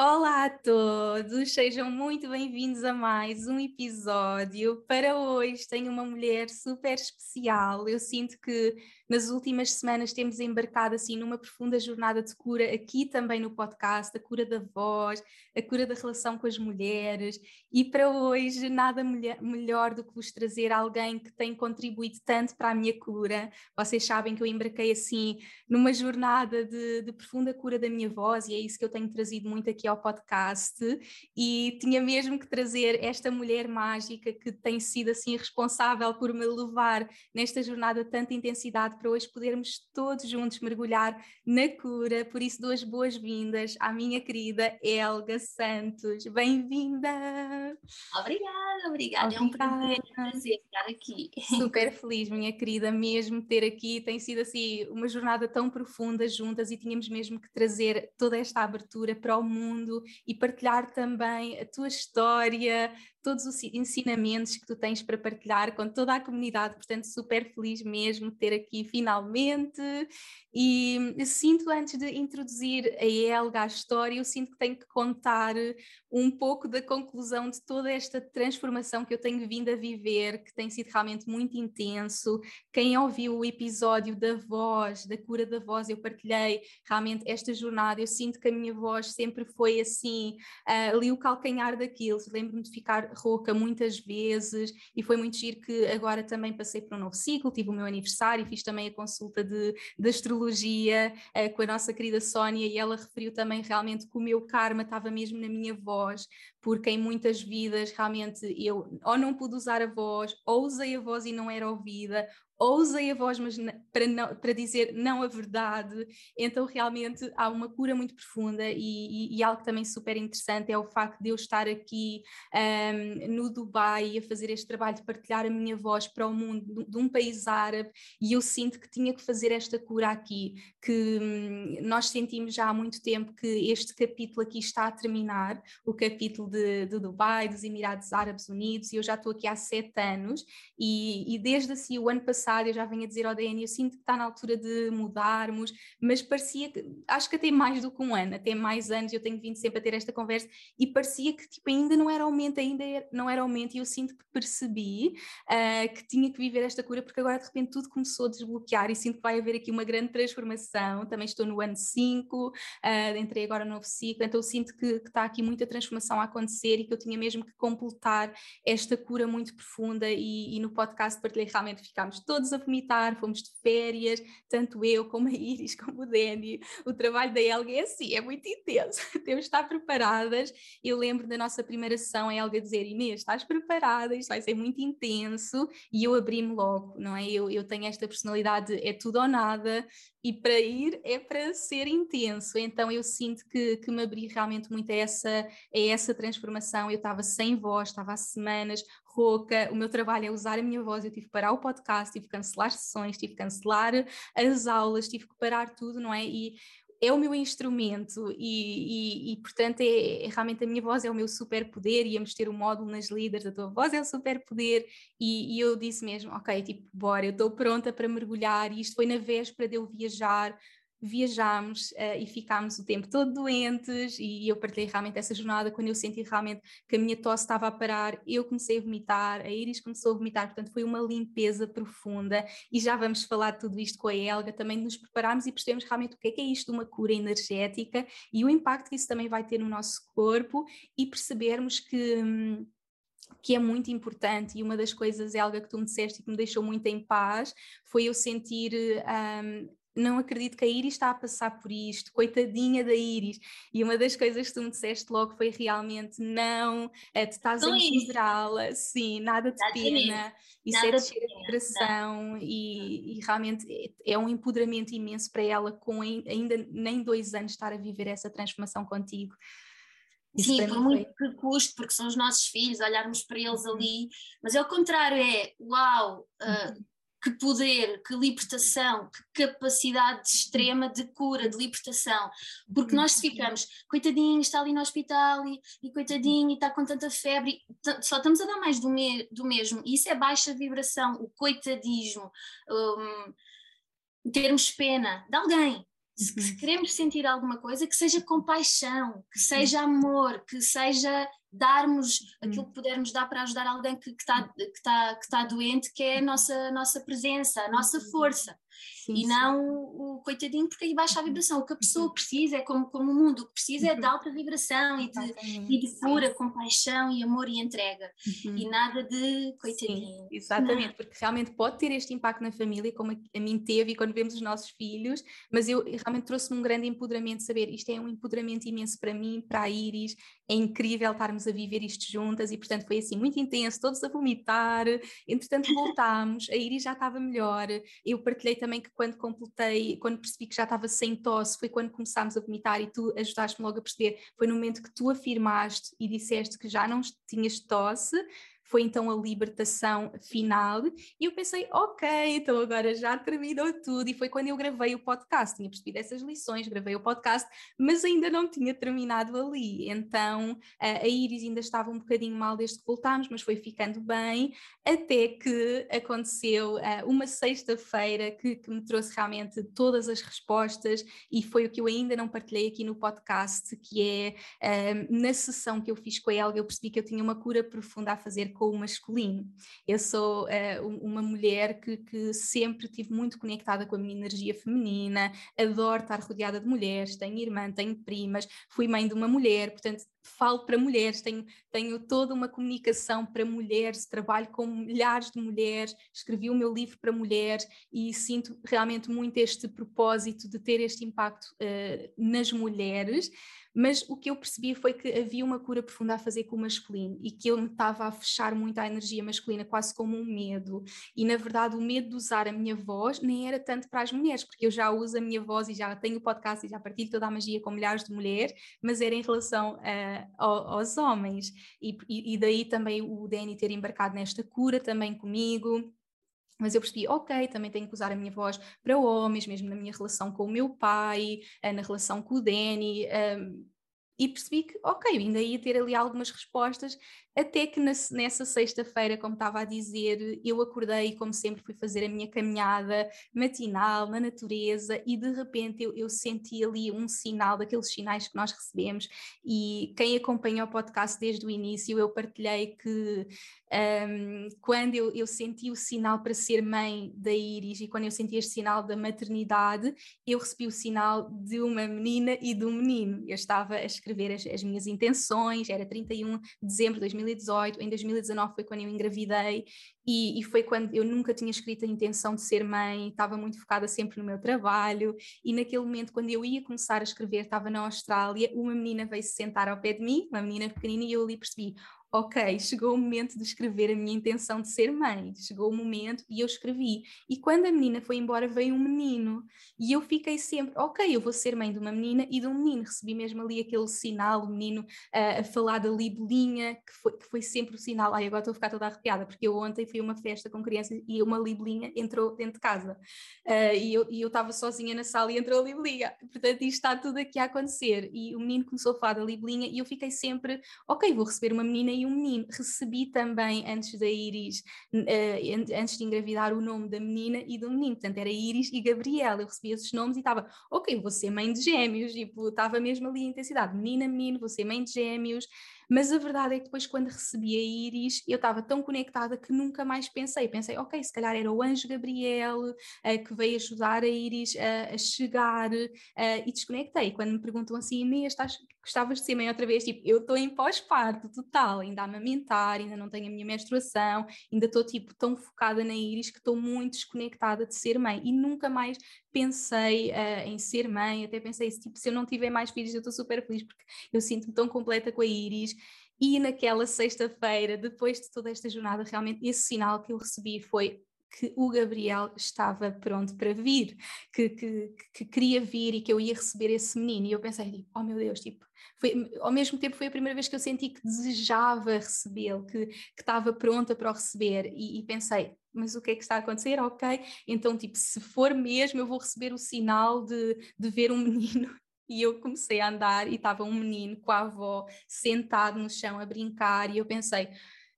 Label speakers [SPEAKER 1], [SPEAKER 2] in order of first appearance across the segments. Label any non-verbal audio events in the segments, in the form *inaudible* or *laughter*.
[SPEAKER 1] Olá a todos, sejam muito bem-vindos a mais um episódio. Para hoje tenho uma mulher super especial. Eu sinto que nas últimas semanas temos embarcado assim numa profunda jornada de cura aqui também no podcast, a cura da voz, a cura da relação com as mulheres e para hoje nada melhor do que vos trazer alguém que tem contribuído tanto para a minha cura. Vocês sabem que eu embarquei assim numa jornada de, de profunda cura da minha voz e é isso que eu tenho trazido muito aqui ao podcast e tinha mesmo que trazer esta mulher mágica que tem sido assim responsável por me levar nesta jornada tanta intensidade para hoje podermos todos juntos mergulhar na cura. Por isso, duas boas-vindas à minha querida Elga Santos. Bem-vinda!
[SPEAKER 2] Obrigada, obrigada. É um prazer, prazer estar aqui.
[SPEAKER 1] Super feliz, minha querida, mesmo ter aqui. Tem sido assim uma jornada tão profunda juntas e tínhamos mesmo que trazer toda esta abertura para o mundo e partilhar também a tua história, todos os ensinamentos que tu tens para partilhar com toda a comunidade, portanto, super feliz mesmo ter aqui finalmente. E sinto, antes de introduzir a Elga à história, eu sinto que tenho que contar um pouco da conclusão de toda esta transformação que eu tenho vindo a viver, que tem sido realmente muito intenso. Quem ouviu o episódio da voz, da cura da voz, eu partilhei realmente esta jornada. Eu sinto que a minha voz sempre foi assim, uh, ali o calcanhar daquilo. Lembro-me de ficar rouca muitas vezes e foi muito giro que agora também passei por um novo ciclo, tive o meu aniversário, fiz também a consulta de, de astrologia uh, com a nossa querida Sónia e ela referiu também realmente que o meu karma estava mesmo na minha voz, porque em muitas vidas realmente eu ou não pude usar a voz, ou usei a voz e não era ouvida, ou usei a voz, mas para, não, para dizer não a verdade. Então, realmente, há uma cura muito profunda e, e, e algo também super interessante é o facto de eu estar aqui um, no Dubai a fazer este trabalho de partilhar a minha voz para o mundo de, de um país árabe e eu sinto que tinha que fazer esta cura aqui, que hum, nós sentimos já há muito tempo que este capítulo aqui está a terminar, o capítulo de, de Dubai, dos Emirados Árabes Unidos, e eu já estou aqui há sete anos e, e desde assim o ano passado passado, eu já venho a dizer ao DN, eu sinto que está na altura de mudarmos, mas parecia que, acho que até mais do que um ano, até mais anos, eu tenho vindo sempre a ter esta conversa e parecia que tipo, ainda não era aumento, ainda não era aumento, e eu sinto que percebi uh, que tinha que viver esta cura, porque agora de repente tudo começou a desbloquear e sinto que vai haver aqui uma grande transformação. Também estou no ano 5, uh, ah, entrei agora no novo ciclo, então eu sinto que, que está aqui muita transformação a acontecer e que eu tinha mesmo que completar esta cura muito profunda. E, e no podcast partilhei realmente ficámos todos todos a vomitar, fomos de férias, tanto eu como a Iris, *laughs* como o Danny. O trabalho da Helga é assim, é muito intenso, *laughs* temos de estar preparadas. Eu lembro da nossa primeira sessão, a Helga dizer: Inês, estás preparada, isto vai ser muito intenso, e eu abri-me logo, não é? Eu, eu tenho esta personalidade, é tudo ou nada, e para ir é para ser intenso. Então eu sinto que, que me abri realmente muito a essa, a essa transformação. Eu estava sem voz, estava há semanas rouca, o meu trabalho é usar a minha voz. Eu tive que parar o podcast, tive que cancelar sessões, tive que cancelar as aulas, tive que parar tudo, não é? E é o meu instrumento e, e, e portanto, é, é, realmente a minha voz é o meu superpoder. Íamos ter o um módulo nas líderes, a tua voz é o superpoder. E, e eu disse mesmo: Ok, tipo, bora, eu estou pronta para mergulhar. E isto foi na véspera de eu viajar viajámos uh, e ficámos o tempo todo doentes e eu partilhei realmente essa jornada quando eu senti realmente que a minha tosse estava a parar, eu comecei a vomitar, a Iris começou a vomitar, portanto foi uma limpeza profunda e já vamos falar de tudo isto com a Helga, também nos prepararmos e percebemos realmente o que é, que é isto de uma cura energética e o impacto que isso também vai ter no nosso corpo e percebermos que hum, que é muito importante e uma das coisas, Helga, que tu me disseste e que me deixou muito em paz, foi eu sentir um, não acredito que a Iris está a passar por isto, coitadinha da Iris. E uma das coisas que tu me disseste logo foi realmente não, é, tu estás a empoderá-la, sim, nada de pena, isso é nada é de de coração e, e, realmente é, é um empoderamento imenso para ela com ainda nem dois anos estar a viver essa transformação contigo.
[SPEAKER 2] Isso Sim, por muito que custe, porque são os nossos filhos, olharmos para eles uhum. ali, mas é o contrário, é uau, uh, que poder, que libertação, que capacidade extrema de cura, de libertação. Porque nós se ficamos, coitadinho, está ali no hospital e, e coitadinho, está com tanta febre, só estamos a dar mais do, me, do mesmo. E isso é baixa vibração, o coitadismo, um, termos pena de alguém. Se, se queremos sentir alguma coisa, que seja compaixão, que seja amor, que seja darmos aquilo que pudermos dar para ajudar alguém que está que tá, que tá doente, que é a nossa, nossa presença, a nossa força. Sim, e não o, o, coitadinho, porque aí baixa a vibração. O que a pessoa uhum. precisa é como, como o mundo, o que precisa é de uhum. alta vibração e de, e de pura compaixão e amor e entrega. Uhum. E nada de coitadinho.
[SPEAKER 1] Sim, exatamente, não. porque realmente pode ter este impacto na família, como a mim teve e quando vemos os nossos filhos, mas eu realmente trouxe-me um grande empoderamento de saber isto é um empoderamento imenso para mim, para a Iris, é incrível estarmos a viver isto juntas e portanto foi assim muito intenso, todos a vomitar, entretanto voltámos, a Iris já estava melhor, eu partilhei também que quando completei, quando percebi que já estava sem tosse, foi quando começámos a vomitar e tu ajudaste-me logo a perceber, foi no momento que tu afirmaste e disseste que já não tinhas tosse, foi então a libertação final e eu pensei, ok, então agora já terminou tudo e foi quando eu gravei o podcast, tinha percebido essas lições, gravei o podcast, mas ainda não tinha terminado ali, então a Iris ainda estava um bocadinho mal desde que voltámos, mas foi ficando bem, até que aconteceu uma sexta-feira que, que me trouxe realmente todas as respostas e foi o que eu ainda não partilhei aqui no podcast, que é na sessão que eu fiz com a Helga, eu percebi que eu tinha uma cura profunda a fazer com o masculino. Eu sou uh, uma mulher que, que, sempre tive muito conectada com a minha energia feminina, adoro estar rodeada de mulheres, tenho irmã, tenho primas, fui mãe de uma mulher, portanto falo para mulheres, tenho, tenho toda uma comunicação para mulheres, trabalho com milhares de mulheres, escrevi o meu livro para mulheres e sinto realmente muito este propósito de ter este impacto uh, nas mulheres, mas o que eu percebi foi que havia uma cura profunda a fazer com o masculino e que eu me estava a fechar muito à energia masculina, quase como um medo. E na verdade, o medo de usar a minha voz nem era tanto para as mulheres, porque eu já uso a minha voz e já tenho podcast e já partilho toda a magia com milhares de mulheres, mas era em relação uh, aos homens. E, e, daí também o Danny ter embarcado nesta cura também comigo mas eu percebi, ok, também tenho que usar a minha voz para homens, mesmo na minha relação com o meu pai, eh, na relação com o Danny, um, e percebi que, ok, ainda ia ter ali algumas respostas, até que nessa sexta-feira, como estava a dizer, eu acordei e, como sempre, fui fazer a minha caminhada matinal na natureza e de repente eu, eu senti ali um sinal, daqueles sinais que nós recebemos. E quem acompanha o podcast desde o início, eu partilhei que um, quando eu, eu, senti o sinal para ser mãe da Iris e quando eu senti este sinal da maternidade, eu recebi o sinal de uma menina e de um menino. Eu estava a escrever as, as minhas intenções, era 31 de dezembro de 2020 2018, em 2019 foi quando eu engravidei e, e, foi quando eu nunca tinha escrito a intenção de ser mãe, estava muito focada sempre no meu trabalho e naquele momento quando eu ia começar a escrever, estava na Austrália, uma menina veio se sentar ao pé de mim, uma menina pequenina e eu ali percebi, ok, chegou o momento de escrever a minha intenção de ser mãe, chegou o momento e eu escrevi. E quando a menina foi embora, veio um menino. E eu fiquei sempre, ok, eu vou ser mãe de uma menina e de um menino. Recebi mesmo ali aquele sinal, o menino uh, a falar da libelinha, que foi, que foi sempre o sinal. Ai, agora estou a ficar toda arrepiada, porque eu ontem fui a uma festa com crianças e uma libelinha entrou dentro de casa. Uh, e eu estava sozinha na sala e entrou a libelinha. Portanto, isto está tudo aqui a acontecer. E o menino começou a falar da libelinha e eu fiquei sempre, ok, vou receber uma menina e um menino. Recebi também, antes da Iris, uh, antes de engravidar, o nome da menina e do menino. Portanto, era Iris e Gabriela. Eu recebi esses nomes e estava, ok, vou ser mãe de gêmeos. Tipo, estava mesmo ali a intensidade. Menina, menino, vou ser mãe de gêmeos. Mas a verdade é que depois, quando recebi a Iris, eu estava tão conectada que nunca mais pensei. Pensei, ok, se calhar era o anjo Gabriel uh, que veio ajudar a Iris a, a chegar uh, e desconectei. Quando me perguntam assim, Inês, estás, gostavas de ser mãe outra vez? Tipo, eu estou em pós-parto total, ainda a amamentar, ainda não tenho a minha menstruação, ainda estou tipo tão focada na Iris que estou muito desconectada de ser mãe e nunca mais pensei uh, em ser mãe, até pensei, tipo, se eu não tiver mais filhos eu estou super feliz porque eu sinto-me tão completa com a Iris e naquela sexta-feira, depois de toda esta jornada, realmente esse sinal que eu recebi foi que o Gabriel estava pronto para vir, que, que, que, queria vir e que eu ia receber esse menino. E eu pensei, tipo, oh meu Deus, tipo, foi, ao mesmo tempo foi a primeira vez que eu senti que desejava recebê-lo, que, que estava pronta para o receber. E, e, pensei, mas o que é que está a acontecer? Ok, então, tipo, se for mesmo, eu vou receber o sinal de, de ver um *laughs* menino e eu comecei a andar e estava um menino com a avó sentado no chão a brincar e eu pensei,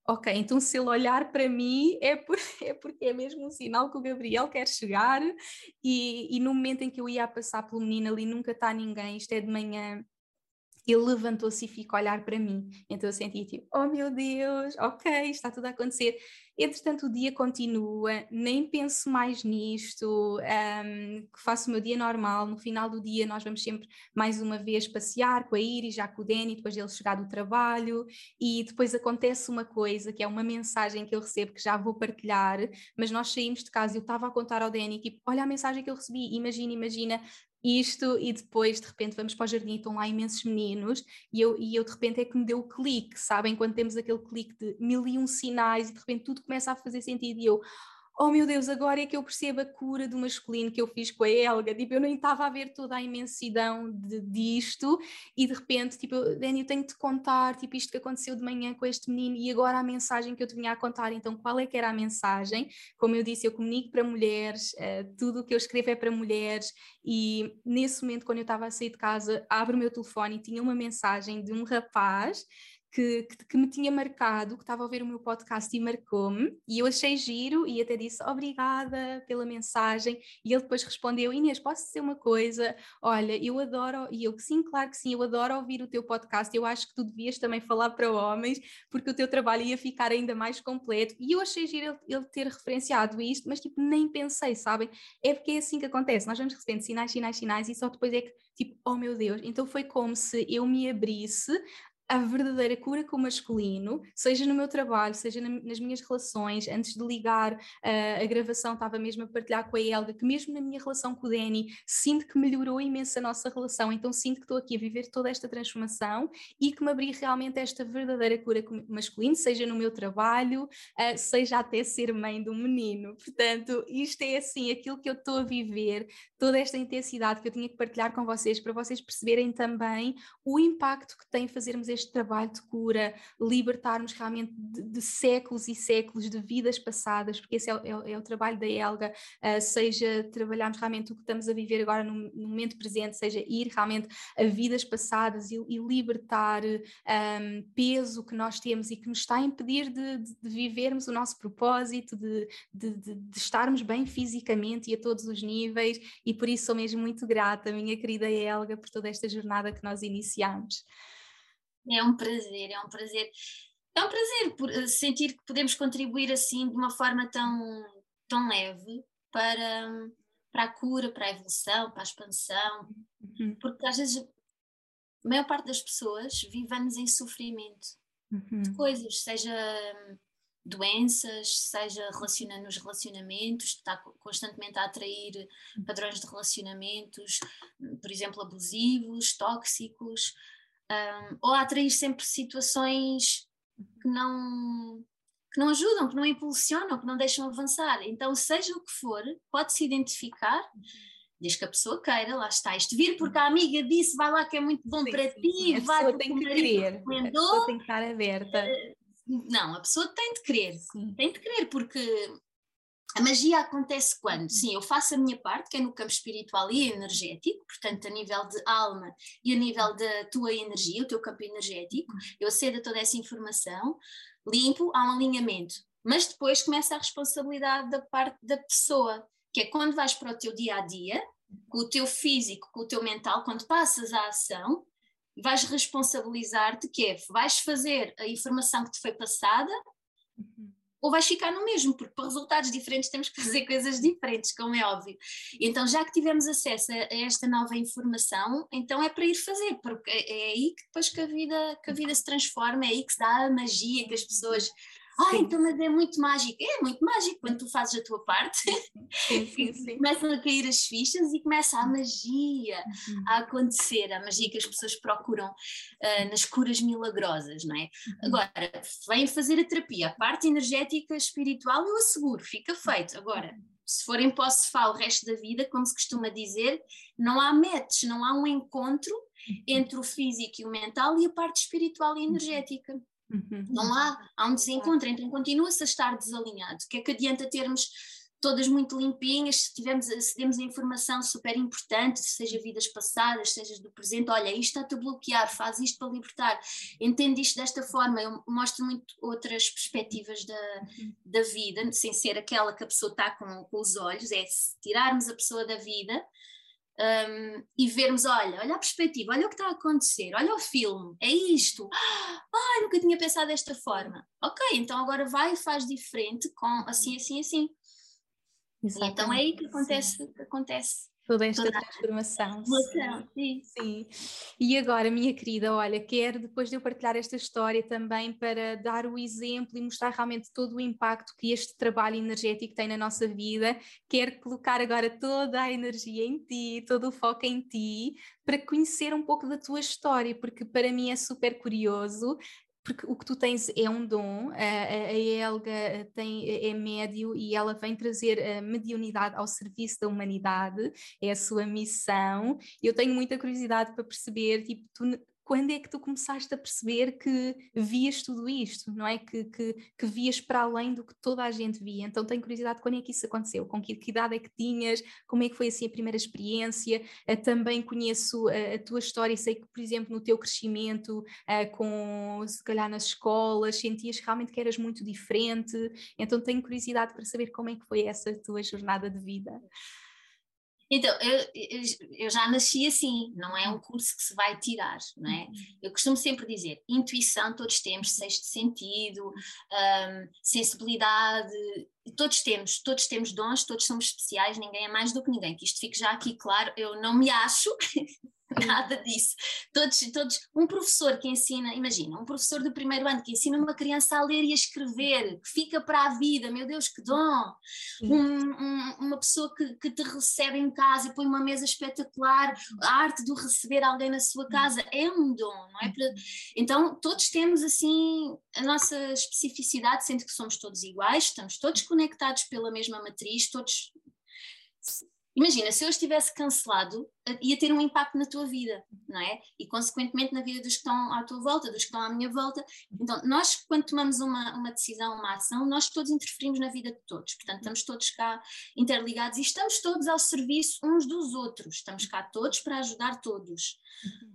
[SPEAKER 1] ok, então se ele olhar para mim é, por, *laughs* é porque é mesmo um sinal que o Gabriel quer chegar e, e no momento em que eu ia passar pelo menino ali nunca está ninguém, isto é de manhã, ele levantou-se e ficou a olhar para mim. Então eu senti tipo, oh meu Deus, ok, está tudo a acontecer. Entretanto, o dia continua, nem penso mais nisto, um, faço o meu dia normal. No final do dia, nós vamos sempre mais uma vez passear com a Iris, já com o Danny, depois dele chegar do trabalho. E depois acontece uma coisa que é uma mensagem que eu recebo que já vou partilhar. Mas nós saímos de casa e eu estava a contar ao Danny, tipo, olha a mensagem que eu recebi, imagina, imagina, isto e depois de repente vamos para o jardim e estão lá imensos meninos e eu, e eu de repente é que me deu o clique, sabem? Quando temos aquele clique de mil e um sinais e de repente tudo começa a fazer sentido e eu, oh meu Deus, agora é que eu percebo a cura do masculino que eu fiz com a Helga, tipo, eu nem estava a ver toda a imensidão de, disto e de repente, tipo, Dani, eu tenho de te contar, tipo, isto que aconteceu de manhã com este menino e agora a mensagem que eu te vinha a contar, então qual é que era a mensagem? Como eu disse, eu comunico para mulheres, uh, tudo o que eu escrevo é para mulheres e nesse momento, quando eu estava a sair de casa, abro o meu telefone e tinha uma mensagem de um rapaz que, que, que, me tinha marcado, que estava a ouvir o meu podcast e marcou-me, e eu achei giro e até disse obrigada pela mensagem, e ele depois respondeu, Inês, posso dizer uma coisa? Olha, eu adoro, e eu, sim, claro que sim, eu adoro ouvir o teu podcast, eu acho que tu devias também falar para homens, porque o teu trabalho ia ficar ainda mais completo, e eu achei giro ele, ele ter referenciado isto, mas tipo, nem pensei, sabem? É porque é assim que acontece, nós vamos recebendo sinais, sinais, sinais, e só depois é que, tipo, oh meu Deus, então foi como se eu me abrisse a verdadeira cura com o masculino, seja no meu trabalho, seja na, nas minhas relações. Antes de ligar uh, a gravação, estava mesmo a partilhar com a Helga que, mesmo na minha relação com o Danny, sinto que melhorou imenso a nossa relação. Então, sinto que estou aqui a viver toda esta transformação e que me abri realmente esta verdadeira cura com o masculino, seja no meu trabalho, uh, seja até ser mãe de um menino. Portanto, isto é assim, aquilo que eu estou a viver, toda esta intensidade que eu tinha que partilhar com vocês, para vocês perceberem também o impacto que tem fazermos este este trabalho de cura, libertarmos realmente de, de séculos e séculos de vidas passadas, porque esse é, é, é o trabalho da Elga, uh, seja trabalharmos realmente o que estamos a viver agora no, no momento presente, seja ir realmente a vidas passadas e, e libertar um, peso que nós temos e que nos está a impedir de, de, de vivermos o nosso propósito, de, de, estarmos bem fisicamente e a todos os níveis, e por isso sou mesmo muito grata, minha querida Elga, por toda esta jornada que nós iniciamos.
[SPEAKER 2] É um prazer, é um prazer. É um prazer eh, sentir que podemos contribuir assim de uma forma tão, tão leve para, para a cura, para a evolução, para a expansão, uhum. porque às vezes a maior parte das pessoas vivemos em sofrimento uhum. de coisas, seja doenças, seja relaciona nos relacionamentos, está constantemente a atrair padrões de relacionamentos, por exemplo, abusivos, tóxicos, um, ou a atrair sempre situações que não, que não ajudam, que não impulsionam, que não deixam avançar. Então, seja o que for, pode-se identificar, desde que a pessoa queira, lá está. Isto vir porque a amiga disse, vai lá que é muito bom sim, para sim, ti,
[SPEAKER 1] a vai tem que querer, a pessoa tem que estar aberta. Eh,
[SPEAKER 2] não, a pessoa tem de querer, sim. tem de querer, porque a magia acontece quando? Sim, eu faço a minha parte, que é no campo espiritual e energético, portanto, a nível de alma e a nível da tua energia, o teu campo energético, eu acedo a toda essa informação, limpo, há um alinhamento. Mas depois começa a responsabilidade da parte da pessoa, que é quando vais para o teu dia a dia, com o teu físico, com o teu mental, quando passas à ação, vais responsabilizar-te que é, vais fazer a informação que te foi passada uhum. Ou vais ficar no mesmo, porque para resultados diferentes temos que fazer coisas diferentes, como é óbvio. Então, já que tivemos acesso a, esta nova informação, então é para ir fazer, porque é, é aí que depois que a vida, que a vida se transforma, é aí que se dá a magia que as pessoas ah, então, mas é muito mágico. É muito mágico quando tu fazes a tua parte. Sim, *laughs* sim, sim. começam a cair as fichas e começa a magia uhum. a acontecer, a magia que as pessoas procuram uh, nas curas milagrosas, não é? Uhum. Agora, vem fazer a terapia, a parte energética, espiritual, eu asseguro, fica feito. Agora, se for em posse-fal o resto da vida, como se costuma dizer, não há match, não há um encontro uhum. entre o físico e o mental e a parte espiritual e energética. Uhum. Não há, há um desencontro, então continua-se a estar desalinhado. O que é que adianta termos todas muito limpinhas, se tivermos, se temos a informação super importante, seja vidas passadas, seja do presente, olha, isto está-te a bloquear, faz isto para libertar, entende isto desta forma, eu mostro muito outras perspectivas da, uhum. da vida, sem ser aquela que a pessoa está com, com os olhos, é se tirarmos a pessoa da vida, um, e vermos, olha, olha a perspectiva, olha o que está a acontecer, olha o filme, é isto. *gasps* Ah, nunca tinha pensado desta forma. Ok, então agora vai e faz diferente com assim, assim, assim. então é aí que acontece, que acontece
[SPEAKER 1] toda esta toda transformação. Sim. Sim. E agora, minha querida, olha, quero depois de eu partilhar esta história também para dar o exemplo e mostrar realmente todo o impacto que este trabalho energético tem na nossa vida, quero colocar agora toda a energia em ti, todo o foco em ti, para conhecer um pouco da tua história, porque para mim é super curioso porque o que tu tens é um dom, a, a Helga tem, é médio e ela vem trazer a mediunidade ao serviço da humanidade, é a sua missão. Eu tenho muita curiosidade para perceber, tipo, tu quando é que tu começaste a perceber que vias tudo isto, não é? Que, que, que vias para além do que toda a gente via. Então tenho curiosidade quando é que isso aconteceu, com que, que idade é que tinhas, como é que foi assim a primeira experiência. Uh, também conheço uh, a tua história e sei que, por exemplo, no teu crescimento, uh, com se calhar nas escolas, sentias realmente que eras muito diferente. Então tenho curiosidade para saber como é que foi essa tua jornada de vida.
[SPEAKER 2] Então, eu, eu, já nasci assim, não é um curso que se vai tirar, não é? Uhum. Eu costumo sempre dizer, intuição todos temos, sexto sentido, um, sensibilidade, todos temos, todos temos dons, todos somos especiais, ninguém é mais do que ninguém, que isto fique já aqui claro, eu não me acho *laughs* Nada disso. Todos, todos, um professor que ensina, imagina, um professor do primeiro ano que ensina uma criança a ler e a escrever, que fica para a vida, meu Deus, que dom! Um, um, uma pessoa que, que, te recebe em casa e põe uma mesa espetacular, a arte de receber alguém na sua casa é um dom, não é? Então, todos temos assim a nossa especificidade, sendo que somos todos iguais, estamos todos conectados pela mesma matriz, todos Imagina, se eu estivesse cancelado, eh, ia ter um impacto na tua vida, não é? E consequentemente na vida dos que estão à tua volta, dos que estão à minha volta. Então, nós, quando tomamos uma, uma decisão, uma ação, nós todos interferimos na vida de todos. Portanto, estamos todos cá interligados e estamos todos ao serviço uns dos outros. Estamos cá todos para ajudar todos.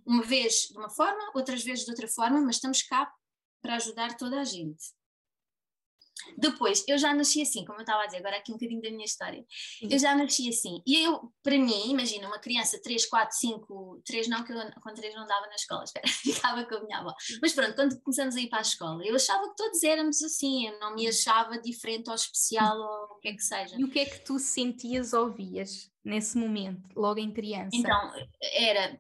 [SPEAKER 2] Uma vez de uma forma, outras vezes de outra forma, mas estamos cá para ajudar toda a gente. Depois, eu já nasci assim, como eu estava a dizer, agora aqui um bocadinho da minha história. Sim. Eu já nasci assim. E eu, para mim, imagina, uma criança 3, 4, 5, 3 não, que eu com 3 não dava na escola, *laughs* espera, ficava com a minha avó. Mas pronto, quando começamos a ir para a escola, eu achava que todos éramos assim, eu não me achava diferente ou especial ou o que é que seja.
[SPEAKER 1] E o que é que tu sentias ou vias? nesse momento, logo em criança?
[SPEAKER 2] Então, era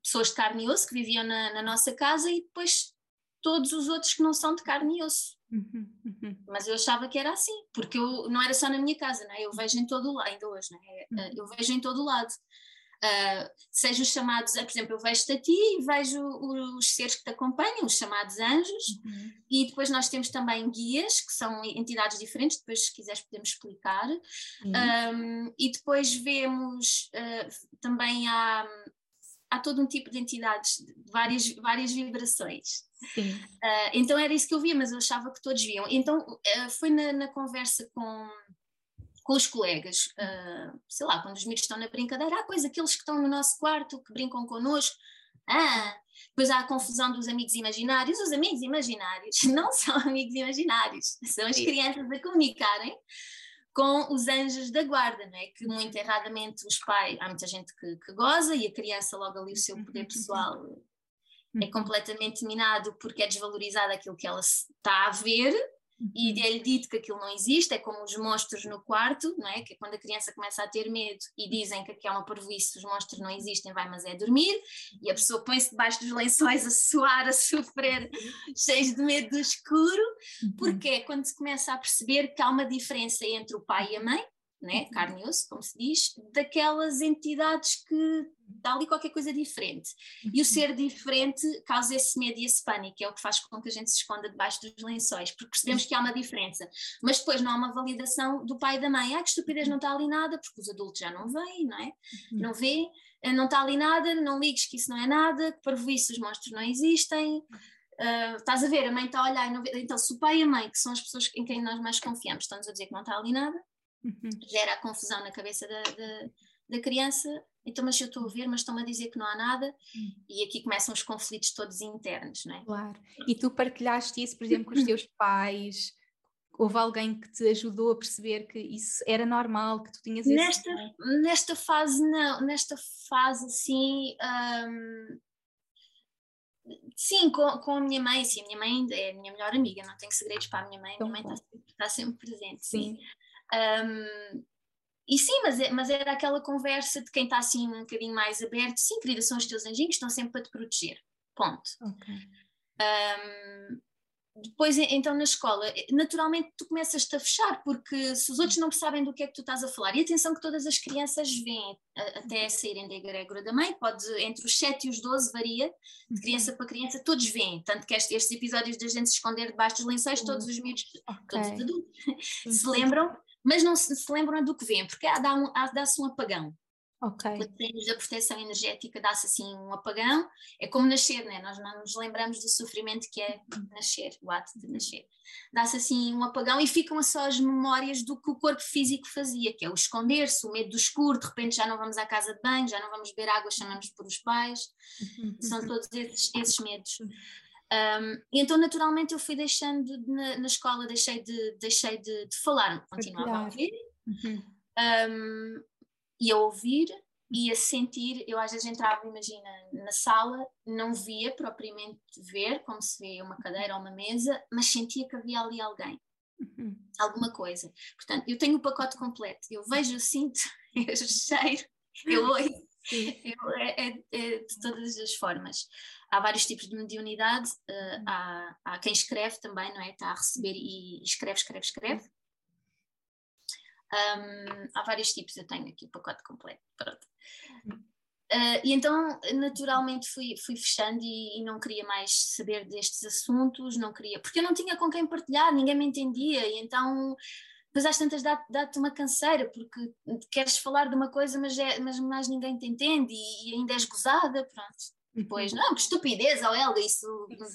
[SPEAKER 2] pessoas de carne e osso que viviam na, na nossa casa e depois todos os outros que não são de carne e osso. Uhum, uhum. Mas eu achava que era assim, porque eu não era só na minha casa, né? eu vejo em todo o lado, ainda hoje, né? Uhum. eu vejo em todo lado. Uh, seja os chamados, por exemplo, eu vejo-te a ti e vejo os seres que te acompanham, os chamados anjos, uhum. e depois nós temos também guias, que são entidades diferentes, depois se quiseres podemos explicar, um, e depois vemos uh, também há, há todo um tipo de entidades, de várias, várias vibrações. Uh, então era isso que eu via, mas eu achava que todos viam. Então uh, foi na, na, conversa com, com os colegas, uh, sei lá, quando os miúdos estão na brincadeira, há coisa, aqueles que estão no nosso quarto, que brincam connosco, ah, depois há a confusão dos amigos imaginários. Os amigos imaginários *laughs* não são amigos imaginários, são as crianças a comunicarem com os anjos da guarda, não é? que muito erradamente os pais, há muita gente que, que goza e a criança logo ali o seu poder pessoal é uhum. completamente minado porque é desvalorizado aquilo que ela está a ver e uhum. é-lhe dito que aquilo não existe, é como os monstros no quarto, não é? Que é quando a criança começa a ter medo e dizem que aqui é uma parvoíce, os monstros não existem, vai, mas é dormir, e a pessoa põe-se debaixo dos lençóis a suar, a sofrer, cheio de medo do escuro, uhum. porque é quando se começa a perceber que há uma diferença entre o pai e a mãe, né, uhum. carne e osso, como se diz, daquelas entidades que dá ali qualquer coisa diferente. E o uhum. ser diferente causa esse medo e esse pânico, é o que faz com que a gente se esconda debaixo dos lençóis, porque percebemos que há uma diferença. Mas depois não há uma validação do pai e da mãe. Ah, que estupidez, não está ali nada, porque os adultos já não veem, não é? Uhum. Não vê, eh, não está ali nada, não ligues que isso não é nada, que para isso os monstros não existem. Uh, estás a ver, a mãe está a olhar, não vê. então se o pai e a mãe, que são as pessoas em quem nós mais confiamos, estão-nos a dizer que não está ali nada, uhum. gera a confusão na cabeça da, da, da, criança. Então, mas eu estou a ver, mas estão-me a dizer que não há nada, uhum. e aqui começam os conflitos todos internos, não é?
[SPEAKER 1] Claro. E tu partilhaste isso, por exemplo, com os teus pais? Houve alguém que te ajudou a perceber que isso era normal, que tu tinhas esse...
[SPEAKER 2] Nesta, nesta fase, não. Nesta fase, assim... Hum, sim, com, com a minha mãe, sim, a minha mãe é a minha melhor amiga, não tenho segredos para a minha mãe, a minha mãe está sempre, está sempre presente, sim. sim. Um, e sim, mas, é, mas era aquela conversa de quem está assim um bocadinho mais aberto. Sim, querida, são os teus anjinhos, estão sempre para te proteger. Ponto. Okay. Um, depois, então, na escola, naturalmente tu começas-te a fechar, porque se os outros não sabem do que é que tu estás a falar, e atenção que todas as crianças vêm até saírem da egrégora da mãe, pode, entre os 7 e os 12 varia, de uhum. criança para criança, todos vêm, tanto que estes, estes episódios da gente se esconder debaixo dos lençóis, todos os miúdos, okay. todos os adultos, *laughs* se lembram, mas não se, se lembram do que vem, porque dá-se um, dá um apagão. Ok. Quando da proteção energética dá-se assim um apagão, é como nascer, né? nós não nos lembramos do sofrimento que é nascer, o ato de nascer. Dá-se assim um apagão e ficam só as memórias do que o corpo físico fazia, que é o esconder-se, o medo do escuro, de repente já não vamos à casa de banho, já não vamos beber água, chamamos por os pais, são todos esses, esses medos. Um, e então, naturalmente, eu fui deixando na, na escola, deixei de, deixei de, de falar, continuava a ouvir, uhum. um, e a ouvir e a sentir. Eu às vezes entrava, imagina, na sala, não via propriamente ver, como se vê uma cadeira ou uma mesa, mas sentia que havia ali alguém. Uhum. Alguma coisa. Portanto, eu tenho o pacote completo. Eu vejo, eu sinto, *laughs* eu cheiro, eu ouço, eu, é, é, é de todas as formas há vários tipos de mediunidade, uh, há, há, quem escreve também, não é? Está a receber e escreve, escreve, escreve. Um, há vários tipos, eu tenho aqui o pacote completo, pronto. Uh, e então, naturalmente, fui, fui fechando e, e, não queria mais saber destes assuntos, não queria, porque eu não tinha com quem partilhar, ninguém me entendia, e então, depois às tantas dá-te dá uma canseira, porque queres falar de uma coisa, mas, é, mas mais ninguém te entende e, e ainda és gozada, pronto. Depois, não, que estupidez, oh Helga, isso,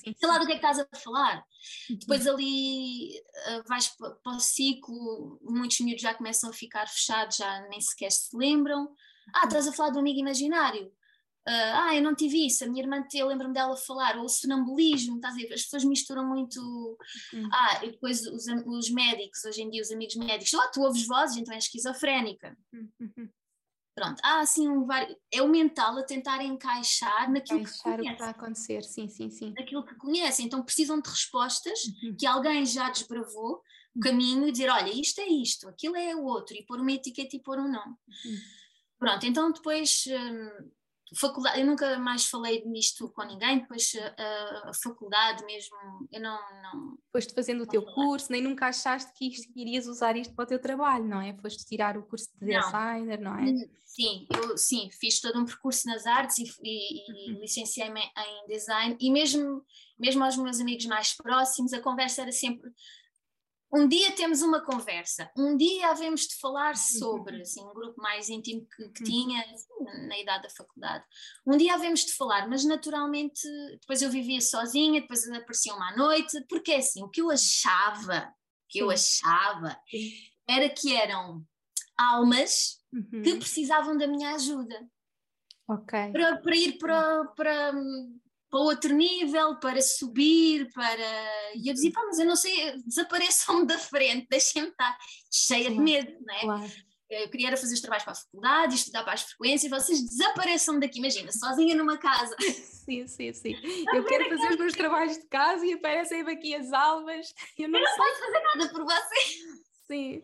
[SPEAKER 2] sei lá do que é que estás a falar. Depois ali uh, vais para o ciclo, muitos miúdos já começam a ficar fechados, já nem sequer se lembram. Ah, estás a falar do amigo imaginário. Uh, ah, eu não tive isso, a minha irmã, eu lembro-me dela falar, ou o sonambulismo, estás a ver? As pessoas misturam muito. Uhum. Ah, e depois os, os médicos, hoje em dia, os amigos médicos, oh, tu ouves vozes, então és esquizofrénica. Uhum. Pronto, há assim um é o mental a tentar encaixar naquilo encaixar que conhece. o que
[SPEAKER 1] está a acontecer, sim, sim, sim.
[SPEAKER 2] Naquilo que conhece, então precisam de respostas uhum. que alguém já desbravou o caminho e dizer, olha, isto é isto, aquilo é o outro, e pôr uma etiqueta e pôr um nome. Uhum. Pronto, então depois hum, faculdade, eu nunca mais falei nisto com ninguém, depois a, a faculdade mesmo, eu não... não
[SPEAKER 1] Foste fazendo o teu curso, nem nunca achaste que, isto, irias usar isto para o teu trabalho, não é? Foste tirar o curso de designer, não, não é?
[SPEAKER 2] Sim, eu sim, fiz todo um percurso nas artes e, e, e uhum. licenciei-me em design e mesmo, mesmo aos meus amigos mais próximos a conversa era sempre um dia temos uma conversa, um dia havemos de falar sobre, assim, um grupo mais íntimo que, que tinha assim, na idade da faculdade. Um dia havemos de falar, mas naturalmente depois eu vivia sozinha, depois apareciam uma à noite, porque é assim, o que eu achava, que eu achava, era que eram almas uhum. que precisavam da minha ajuda. Para, para ir para, para, para outro nível, para subir, para. E eu dizia, pá, mas eu não sei, desapareçam-me da frente, deixem-me estar cheia de medo, não é? Claro. eu queria era fazer os trabalhos para a faculdade, estudar para as frequências, vocês desapareçam daqui, imagina, sozinha numa casa. *laughs*
[SPEAKER 1] Sim, sim, sim. *laughs* Eu quero fazer os meus trabalhos de casa e aparecem-me aqui as almas.
[SPEAKER 2] Eu não, eu não posso fazer nada por vocês.
[SPEAKER 1] Sim.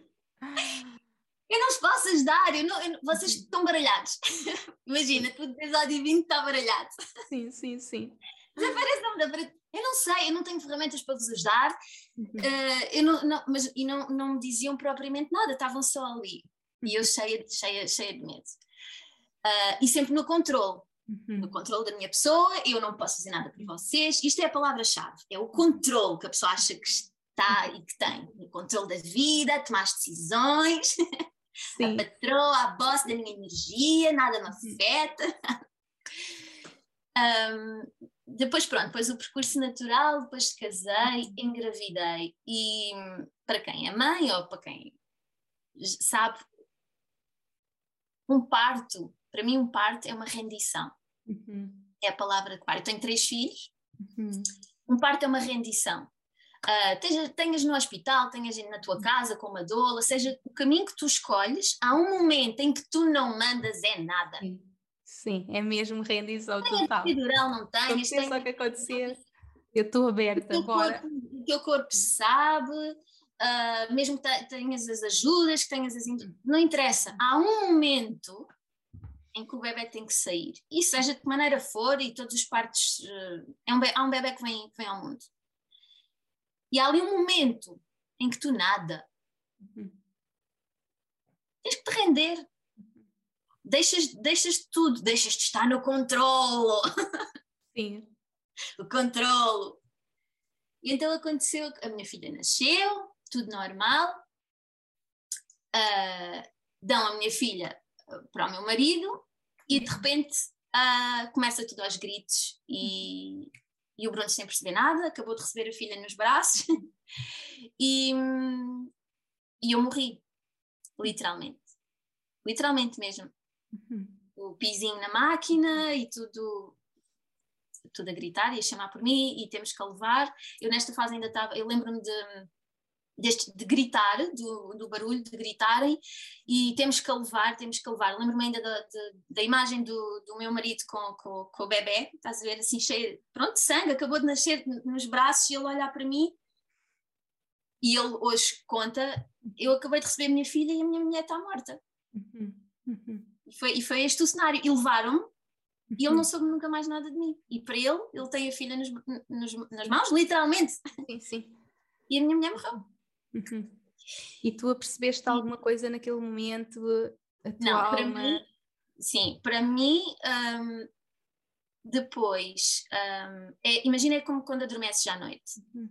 [SPEAKER 2] Eu não os posso ajudar, eu não, eu, vocês uhum. estão baralhados. *laughs* Imagina, tu o episódio 20 está baralhado.
[SPEAKER 1] Sim, sim, sim.
[SPEAKER 2] Desapareçam, eu não sei, eu não tenho ferramentas para vos ajudar, uhum. uh, eu não, não, mas, e não, não me diziam propriamente nada, estavam só ali. E eu cheia, cheia, cheia de medo. Uh, e sempre no controle. Uhum. No controle da minha pessoa, eu não posso fazer nada por vocês. Isto é a palavra-chave, é o controle que a pessoa acha que está e que tem. O controle da vida, tomar as decisões. *laughs* Sim. a patroa, a boss da minha energia, nada me uhum. afeta. um, depois, pronto, depois o percurso natural, depois casei, uhum. engravidei. E para quem é mãe ou para quem sabe, um parto, para mim, um parto é uma rendição. Uhum. É a palavra de parto. Eu tenho três filhos. Uhum. Um parto é uma rendição. Uh, tenhas, tenhas, no hospital, tenhas na tua casa com uma doula, seja o caminho que tu escolhes, há um momento em que tu não mandas é nada.
[SPEAKER 1] Sim, Sim é mesmo rendição tenhas
[SPEAKER 2] total. Epidural, não tens.
[SPEAKER 1] Aconteça o que acontecer, eu estou aberta
[SPEAKER 2] o
[SPEAKER 1] agora.
[SPEAKER 2] Corpo, o teu corpo sabe, uh, mesmo que tenhas as ajudas, que tenhas as. Não interessa. Há um momento em que o bebê tem que sair. E seja de que maneira for, e todos os partos. Uh, é um, há um bebê que vem, que vem ao mundo. E há ali um momento em que tu nada. Uhum. Tens que te render. Deixas, deixas tudo, deixas de estar no controlo. *laughs*
[SPEAKER 1] Sim.
[SPEAKER 2] o controlo. E então aconteceu que a minha filha nasceu, tudo normal. Uh, dão a minha filha para o meu marido e de repente uh, começa tudo aos gritos e, e o Bruno sem perceber nada, acabou de receber a filha nos braços *laughs* e, e eu morri, literalmente. Literalmente mesmo. Uhum. O pizinho na máquina e tudo tudo a gritar e a chamar por mim e temos que a levar. Eu nesta fase ainda estava, eu lembro-me de deste, de gritar, do, do, barulho, de gritarem, e temos que a levar, temos que a levar. Lembro-me ainda da, da, imagem do, do meu marido com, com, com, o bebê, estás a ver, assim, cheio, pronto, de sangue, acabou de nascer nos braços, e ele olhar para mim, e ele hoje conta, eu acabei de receber a minha filha e a minha mulher está morta. Uhum. Uhum. E, foi, e foi este o cenário, e levaram-me, e ele não uhum. soube nunca mais nada de mim. E para ele, ele tem a filha nos, nos, nas mãos, literalmente.
[SPEAKER 1] Sim, sim.
[SPEAKER 2] E a minha mulher morreu.
[SPEAKER 1] Uhum. E tu apercebeste alguma coisa naquele momento? A tua Não, alma?
[SPEAKER 2] para mim, sim, para mim, um, depois, um, é, imagina é como quando adormeces à noite. Uhum.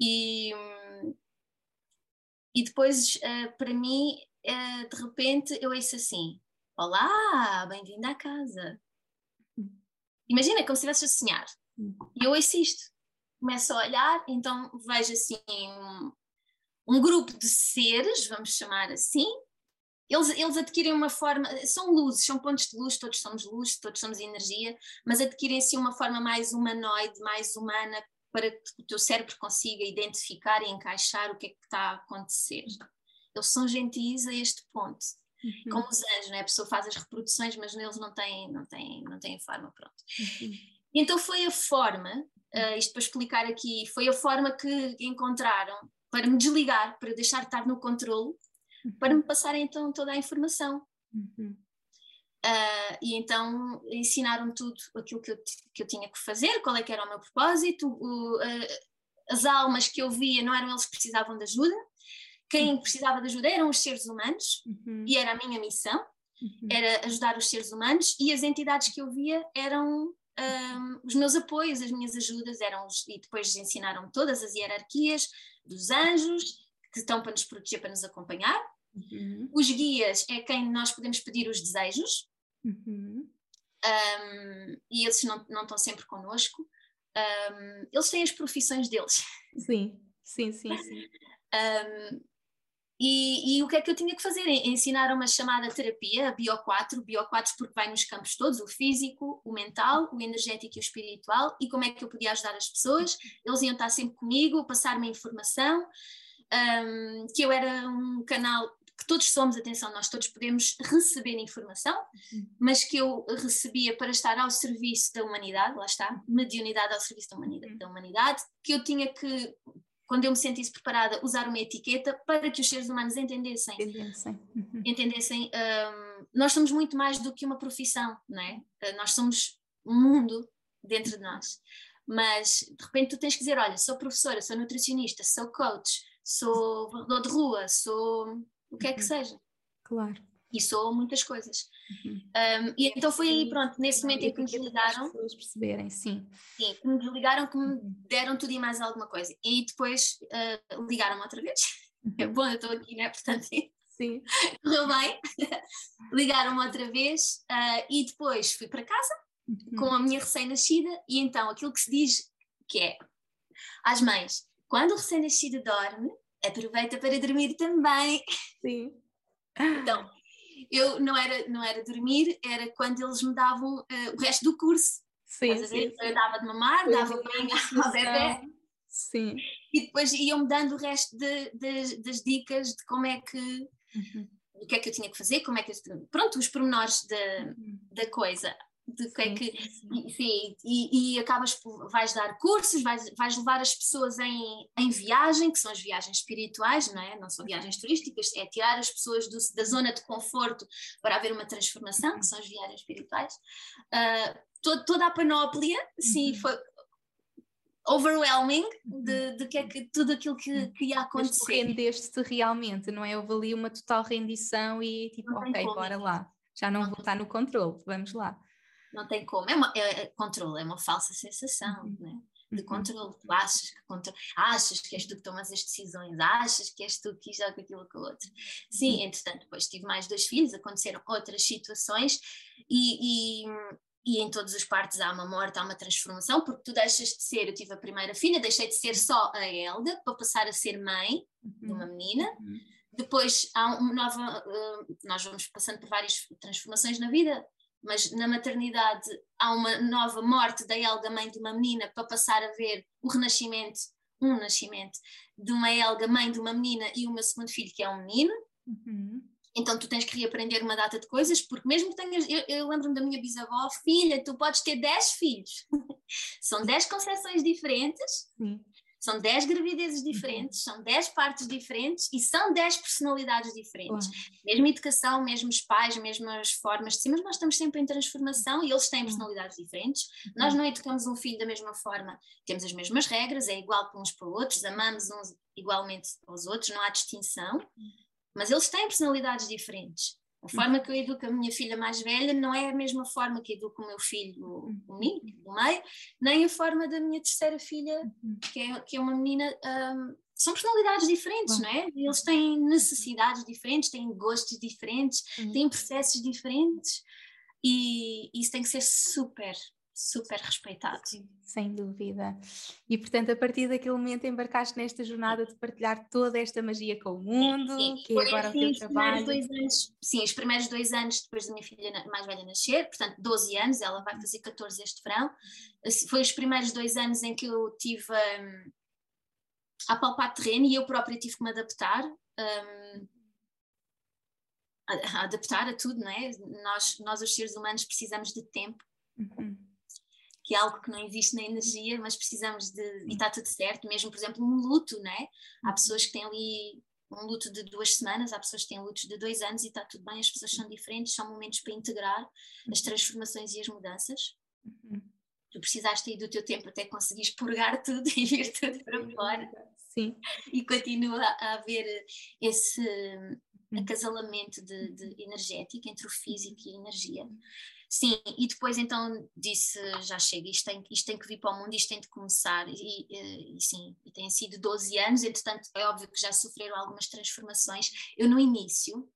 [SPEAKER 2] E, e depois, uh, para mim, uh, de repente, eu ouço assim: Olá, bem-vindo à casa. Uhum. Imagina como se estivesse a sonhar. Uhum. E eu ouço isto. Começo a olhar, então vejo assim um grupo de seres, vamos chamar assim, eles, eles adquirem uma forma, são luzes, são pontos de luz, todos somos luz, todos somos energia, mas adquirem assim uma forma mais humanoide, mais humana, para que o teu cérebro consiga identificar e encaixar o que é que está a acontecer. Eles são gentis a este ponto. Uhum. Como os anjos, né? a pessoa faz as reproduções, mas neles não têm, não têm, não têm forma, pronto. Uhum. Então foi a forma, uh, isto para explicar aqui, foi a forma que encontraram para me desligar, para deixar de estar no controle, para me passarem então toda a informação. Uhum. Uh, e então ensinaram tudo aquilo que eu, que eu tinha que fazer, qual é que era o meu propósito, o, uh, as almas que eu via não eram eles que precisavam de ajuda, quem uhum. precisava de ajuda eram os seres humanos, uhum. e era a minha missão, uhum. era ajudar os seres humanos, e as entidades que eu via eram um, os meus apoios, as minhas ajudas eram os, e depois ensinaram todas as hierarquias dos anjos que estão para nos proteger, para nos acompanhar. Uhum. Os guias é quem nós podemos pedir os desejos uhum. um, e eles não, não estão sempre connosco. Um, eles têm as profissões deles.
[SPEAKER 1] Sim, sim, sim, sim. *laughs*
[SPEAKER 2] E, e, o que é que eu tinha que fazer? Ensinar uma chamada terapia, Bio 4, Bio 4 porque vai nos campos todos, o físico, o mental, o energético e o espiritual, e como é que eu podia ajudar as pessoas. Eles iam estar sempre comigo, passar-me informação, um, que eu era um canal que todos somos, atenção, nós todos podemos receber informação, mas que eu recebia para estar ao serviço da humanidade, lá está, mediunidade ao serviço da humanidade, da humanidade que eu tinha que quando eu me sentisse preparada, usar uma etiqueta para que os seres humanos entendessem.
[SPEAKER 1] Entendessem.
[SPEAKER 2] Uhum. entendessem um, nós somos muito mais do que uma profissão, não é? Uh, nós somos um mundo dentro de nós. Mas de repente tu tens que dizer: olha, sou professora, sou nutricionista, sou coach, sou varredor de rua, sou o que é que uhum. seja.
[SPEAKER 1] Claro.
[SPEAKER 2] E sou muitas coisas. Uhum. Um, e então foi aí, pronto, nesse momento em que me desligaram. As
[SPEAKER 1] pessoas perceberem, sim.
[SPEAKER 2] Sim, que me desligaram, que me uhum. deram tudo e mais alguma coisa. E depois uh, ligaram-me outra vez. É bom, eu estou aqui, né? Portanto,
[SPEAKER 1] sim. *laughs*
[SPEAKER 2] correu bem. *laughs* ligaram-me outra vez uh, e depois fui para casa uhum. com a minha recém-nascida. E então aquilo que se diz que é às mães: quando o recém-nascido dorme, aproveita para dormir também.
[SPEAKER 1] Sim.
[SPEAKER 2] Então, eu não era, não era dormir, era quando eles me davam uh, o resto do curso.
[SPEAKER 1] Sim, sim, sim.
[SPEAKER 2] Eu dava de mamar, Foi dava banho ao bebê.
[SPEAKER 1] Sim.
[SPEAKER 2] E depois iam-me dando o resto de, de, das dicas de como é que. Uhum. O que é que eu tinha que fazer, como é que. Pronto, os pormenores de, uhum. da coisa de que é que sim, sim e, e, acabas por, vais dar cursos, vais, vais levar as pessoas em, em viagem, que são as viagens espirituais, não é? Não são viagens turísticas, é tirar as pessoas do, da zona de conforto para haver uma transformação, que são as viagens espirituais. Uh, todo, toda a panóplia, sim, uhum. foi overwhelming de, uhum. de que é que tudo aquilo que, que ia acontecer. Mas
[SPEAKER 1] rendeste-te realmente, não é? Houve ali uma total rendição e tipo, ok, bora lá. Já não, não vou estar no controle, vamos lá
[SPEAKER 2] não tem como. É, uma, é, é controle, é uma falsa sensação, uhum. né? de uhum. controle. Tu achas que, contro... achas que és tu que tomas as decisões, achas que és tu que com aquilo com o outro. Sim, uhum. entretanto, depois tive mais dois filhos, aconteceram outras situações e, e, e, em todas as partes há uma morte, há uma transformação, porque tu deixas de ser, eu tive a primeira filha, deixei de ser só a Elda para passar a ser mãe de uma menina. Uhum. Depois há uma nova, uh, nós vamos passando por várias transformações na vida, mas na maternidade há uma nova morte da Elga, mãe de uma menina, para passar a ver o renascimento, um nascimento, de uma Elga, mãe de uma menina, e o meu segundo filho, que é um menino. Uhum. Então tu tens que reaprender uma data de coisas, porque mesmo que tenhas. Eu, eu lembro-me da minha bisavó, filha, tu podes ter 10 filhos. *laughs* São 10 concepções diferentes. Sim. São 10 gravidezes uhum. diferentes, são 10 partes diferentes e são 10 personalidades diferentes. Uhum. Mesmo educação, mesmos pais, mesmas formas de ser, mas nós estamos sempre em transformação e eles têm personalidades diferentes. Uhum. Nós não educamos um filho da mesma forma, temos as mesmas regras, é igual para uns para outros, amamos uns igualmente aos outros, não há distinção, mas eles têm personalidades diferentes. A forma que eu educo a minha filha mais velha não é a mesma forma que educo o meu filho, o menino, do meio, nem a forma da minha terceira filha, uhum. que é, que é uma menina. Um, são personalidades diferentes, não é? Eles têm necessidades diferentes, têm gostos diferentes, uhum. têm processos diferentes e isso tem que ser super super respeitado. Sim,
[SPEAKER 1] sem dúvida. E portanto, a partir daquele momento embarcaste nesta jornada de partilhar toda esta magia com o mundo, sim, sim. que é agora assim, o teu trabalho.
[SPEAKER 2] Dois anos, sim, os primeiros dois anos depois da minha filha mais velha nascer, portanto 12 anos, ela vai fazer 14 este verão, assim, foi os primeiros dois anos em que eu tive um, a palpar terreno e eu própria tive que me adaptar. Um, a, a adaptar a tudo, não é? Nós, nós, os seres humanos, precisamos de tempo. Uhum que é algo que não existe na energia, mas precisamos de. E está tudo certo, mesmo, por exemplo, um luto, né? Há uhum. pessoas que têm ali um luto de duas semanas, há pessoas que têm lutos de dois anos e está tudo bem, as pessoas são diferentes, são momentos para integrar as uhum. transformações e as mudanças. Uhum. Tu precisaste aí do teu tempo até conseguires purgar tudo *laughs* e vir tudo para fora.
[SPEAKER 1] Sim.
[SPEAKER 2] E continua a haver esse acasalamento de, de energético entre o físico e a energia. Sim, e depois então disse, já chega, isto tem, isto tem que vir para o mundo, isto tem de começar, e, e, e sim, e tem sido 12 anos, entretanto é óbvio que já sofreram algumas transformações, eu no início,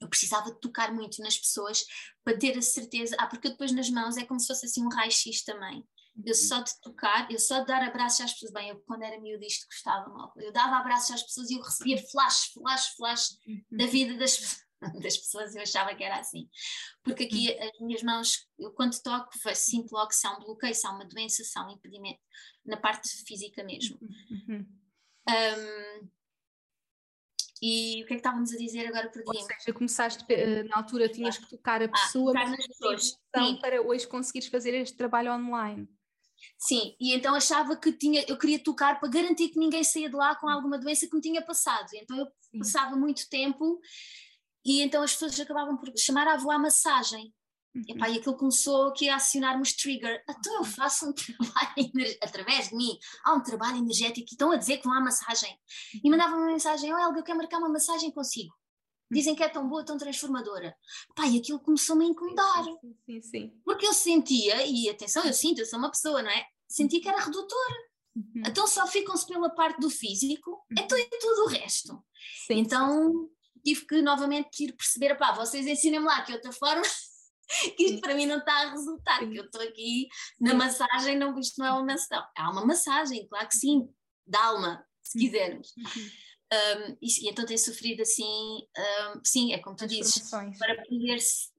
[SPEAKER 2] eu precisava de tocar muito nas pessoas para ter a certeza, ah, porque depois nas mãos é como se fosse assim um raio-x também, eu uhum. só de tocar, eu só de dar abraços às pessoas, bem, eu quando era miúdo isto gostava mal, eu dava abraços às pessoas e eu recebia flash, flash, flash uhum. da vida das pessoas *laughs* das pessoas, eu achava que era assim. Porque aqui hum. as minhas mãos, eu quando toco, sinto logo se há um bloqueio, se há uma doença, se há um impedimento, na parte física mesmo. Uhum. Um, E o que é que estávamos a dizer agora por
[SPEAKER 1] dia? Ou seja, começaste, eh, na altura tinhas que tocar a ah, pessoa, ah, mas pessoas. para hoje conseguires fazer este trabalho online.
[SPEAKER 2] Sim, e então achava que tinha, eu queria tocar para garantir que ninguém saía de lá com alguma doença que me tinha passado. Então eu Sim. passava muito tempo e então as pessoas acabavam por chamar a voar massagem. Uhum. E, pá, e aquilo começou aqui a acionar-me os triggers. Então eu faço um *laughs* trabalho através de mim, há um trabalho energético e estão a dizer que vão à massagem. E mandavam uma mensagem: Oh Helga, eu quero marcar uma massagem consigo. Dizem que é tão boa, tão transformadora. Pá, e aquilo começou-me a incomodar.
[SPEAKER 1] Sim, sim, sim,
[SPEAKER 2] Porque eu sentia, e atenção, eu sinto, eu sou uma pessoa, não é? Sentia que era redutora. Uhum. Então só ficam-se pela parte do físico, uhum. então e tudo o resto. Sim, então tive que novamente ir perceber, pá, vocês ensinem-me lá que outra forma *laughs* que isto para mim não está a resultar, que eu estou aqui na massagem, não, isto não é uma massagem. Há uma massagem, claro que sim, da alma, se quisermos. Um, e, e, então tem sofrido assim, um, sim, é como tu dizes, para poder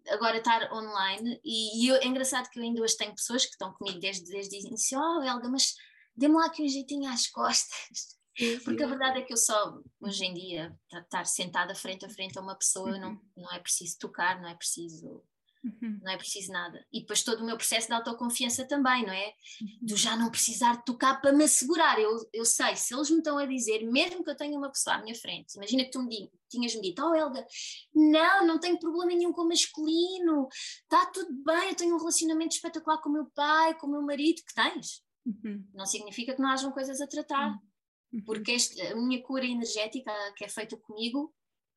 [SPEAKER 2] agora estar online. E, e eu, é engraçado que eu ainda hoje tenho pessoas que estão comigo desde, desde o início: Oh, Helga, mas dê-me lá aqui um jeitinho às costas. Porque a verdade é que eu só, hoje em dia, estar sentada frente a frente a uma pessoa, uhum. não, não é preciso tocar, não é preciso Uhum. Não é preciso nada. E depois todo o meu processo de autoconfiança também, não é? Uhum. Do já não precisar tocar para me assegurar. Eu, eu sei, se eles me estão a dizer, mesmo que eu tenha uma pessoa à minha frente, imagina que tu me tinhas-me dito, oh Helga, não, não tenho problema nenhum com o masculino, está tudo bem, eu tenho um relacionamento espetacular com o meu pai, com o meu marido, que tens. Uhum. Não significa que não hajam coisas a tratar. Uhum. Porque este, a minha cura energética que é feita comigo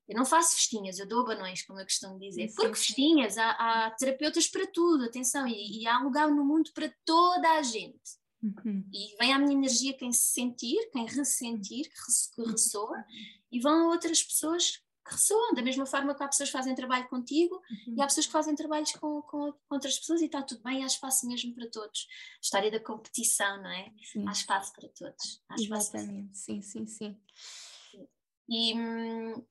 [SPEAKER 2] eu não faço festinhas, eu dou banões, como eu costumo dizer. Sim, Porque festinhas, há, há, terapeutas para tudo, atenção, e, e, há lugar no mundo para toda a gente. Uhum. E vem à minha energia quem se sentir, quem ressentir, que uhum. ressoa, e vão outras pessoas ressoam, da mesma forma que há pessoas que fazem trabalho contigo uhum. e há pessoas que fazem trabalhos com, com, com, outras pessoas e está tudo bem, há espaço mesmo para todos. A história da competição, não é? Sim. Há espaço para todos.
[SPEAKER 1] Há Exatamente, para... sim, sim, sim.
[SPEAKER 2] E, hum,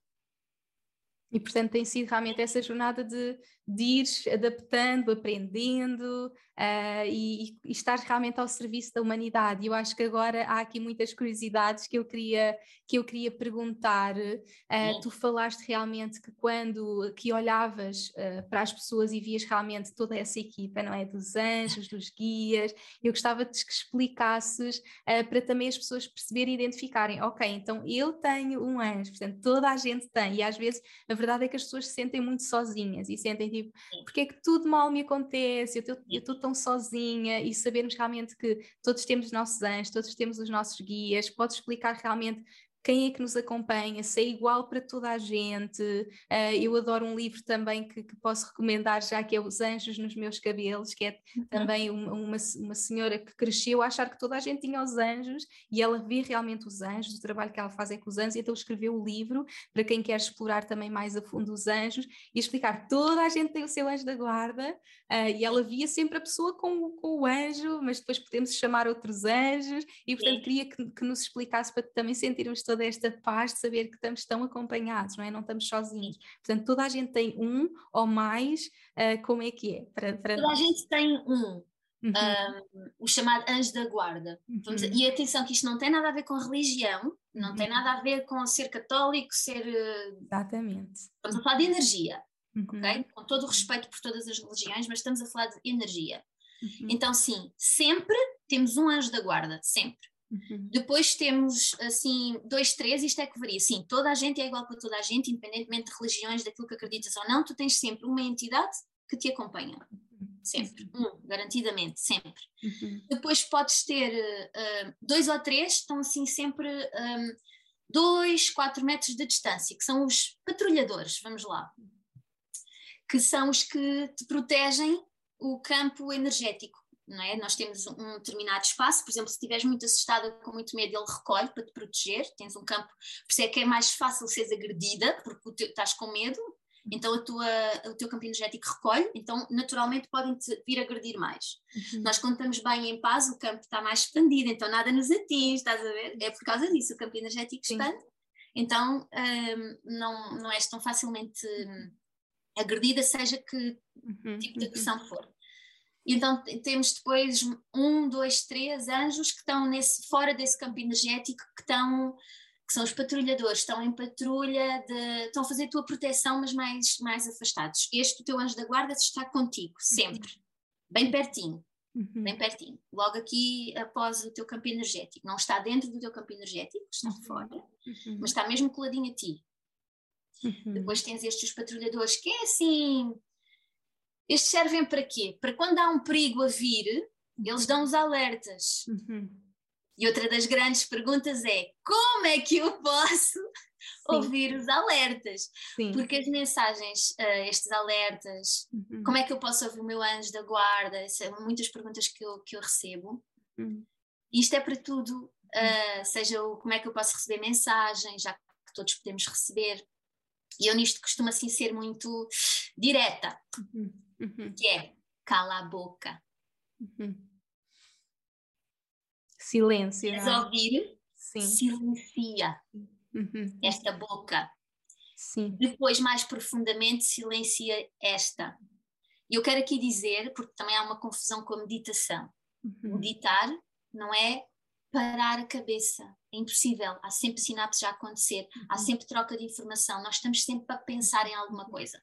[SPEAKER 1] e, portanto, tem sido realmente essa jornada de, de ir adaptando, aprendendo uh, e, e, estar realmente ao serviço da humanidade. Eu acho que agora há aqui muitas curiosidades que eu queria, que eu queria perguntar. Uh, tu falaste realmente que quando que olhavas uh, para as pessoas e vias realmente toda essa equipa, não é? Dos anjos, dos guias, eu gostava de que explicasses para também as pessoas perceberem e identificarem, ok, então eu tenho um anjo, portanto toda a gente tem, e às vezes a verdade é que as pessoas se sentem muito sozinhas e sentem tipo, porque é que tudo mal me acontece, eu estou tão sozinha. E sabermos realmente que todos temos os nossos anjos, todos temos os nossos guias, pode explicar realmente quem é que nos acompanha, se é igual para toda a gente. Uh, eu adoro um livro também que, que, posso recomendar, já que é Os Anjos nos Meus Cabelos, que é uhum. também uma, uma, uma, senhora que cresceu a achar que toda a gente tinha os anjos e ela vê realmente os anjos, o trabalho que ela faz é com os anjos, então escreveu o livro para quem quer explorar também mais a fundo os anjos e explicar toda a gente tem o seu anjo da guarda uh, e ela via sempre a pessoa com, com o anjo, mas depois podemos chamar outros anjos e portanto queria que, que nos explicasse para também sentirmos toda esta paz de saber que estamos tão acompanhados, não é? Não estamos sozinhos. Portanto, toda a gente tem um ou mais, uh, como é que é?
[SPEAKER 2] Para, para toda nós? a gente tem um. Uhum. Um, o chamado anjo da guarda. Uhum. E atenção que isto não tem nada a ver com religião, não uhum. tem nada a ver com ser católico, ser. Eh,
[SPEAKER 1] Exatamente.
[SPEAKER 2] Estamos a falar de energia, uhum. ok? Com todo o respeito por todas as religiões, mas estamos a falar de energia. Uhum. Então, sim, sempre temos um anjo da guarda, sempre. Uhum. Depois temos assim dois, três, isto é que varia. Sim, toda a gente é igual para toda a gente, independentemente de religiões, daquilo que acreditas ou não, tu tens sempre uma entidade que te acompanha. Uhum. Sempre, um, garantidamente, sempre. Uhum. Depois podes ter uh, dois ou três, estão assim sempre um, dois, quatro metros de distância, que são os patrulhadores, vamos lá, que são os que te protegem o campo energético não é? Nós temos um determinado espaço, por exemplo, se estiveres muito assustada, com muito medo, ele recolhe para te proteger, tens um campo, por isso é que é mais fácil seres agredida, porque teu, estás com medo, então a tua, o teu campo energético recolhe, então naturalmente podem-te vir agredir mais. Uhum. Nós quando estamos bem em paz, o campo está mais expandido, então nada nos atinge, estás a ver? É por causa disso, o campo energético expande, Sim. então um, não, não és tão facilmente hum, agredida, seja que uhum. tipo de uhum. agressão for. Então temos depois um, dois, três anjos que estão nesse, fora desse campo energético, que estão que são os patrulhadores, estão em patrulha, de, estão a fazer a tua proteção, mas mais, mais afastados. Este, o teu anjo da guarda, está contigo, sempre, uhum. bem pertinho. Uhum. Bem pertinho, logo aqui após o teu campo energético. Não está dentro do teu campo energético, está uhum. fora, uhum. mas está mesmo coladinho a ti. Uhum. Depois tens estes patrulhadores que é assim. Estes servem para quê? Para quando há um perigo a vir, eles dão os alertas. Uhum. E outra das grandes perguntas é: como é que eu posso Sim. ouvir os alertas? Sim. Porque as mensagens, uh, estes alertas, uhum. como é que eu posso ouvir o meu anjo da guarda? São muitas perguntas que eu, que eu recebo. Uhum. Isto é para tudo, uh, seja o, como é que eu posso receber mensagens, já que todos podemos receber. E eu nisto costumo assim ser muito direta, uhum. Uhum. que é cala a boca. Uhum
[SPEAKER 1] Silêncio.
[SPEAKER 2] Queres é? ouvir? Sim. Silencia uhum. esta boca. Sim. Depois, mais profundamente, silencia esta. E eu quero aqui dizer, porque também há uma confusão com a meditação. Uhum. Meditar não é parar a cabeça. É impossível. Há sempre sinapses a acontecer, uhum. há sempre troca de informação. Nós estamos sempre a pensar em alguma coisa.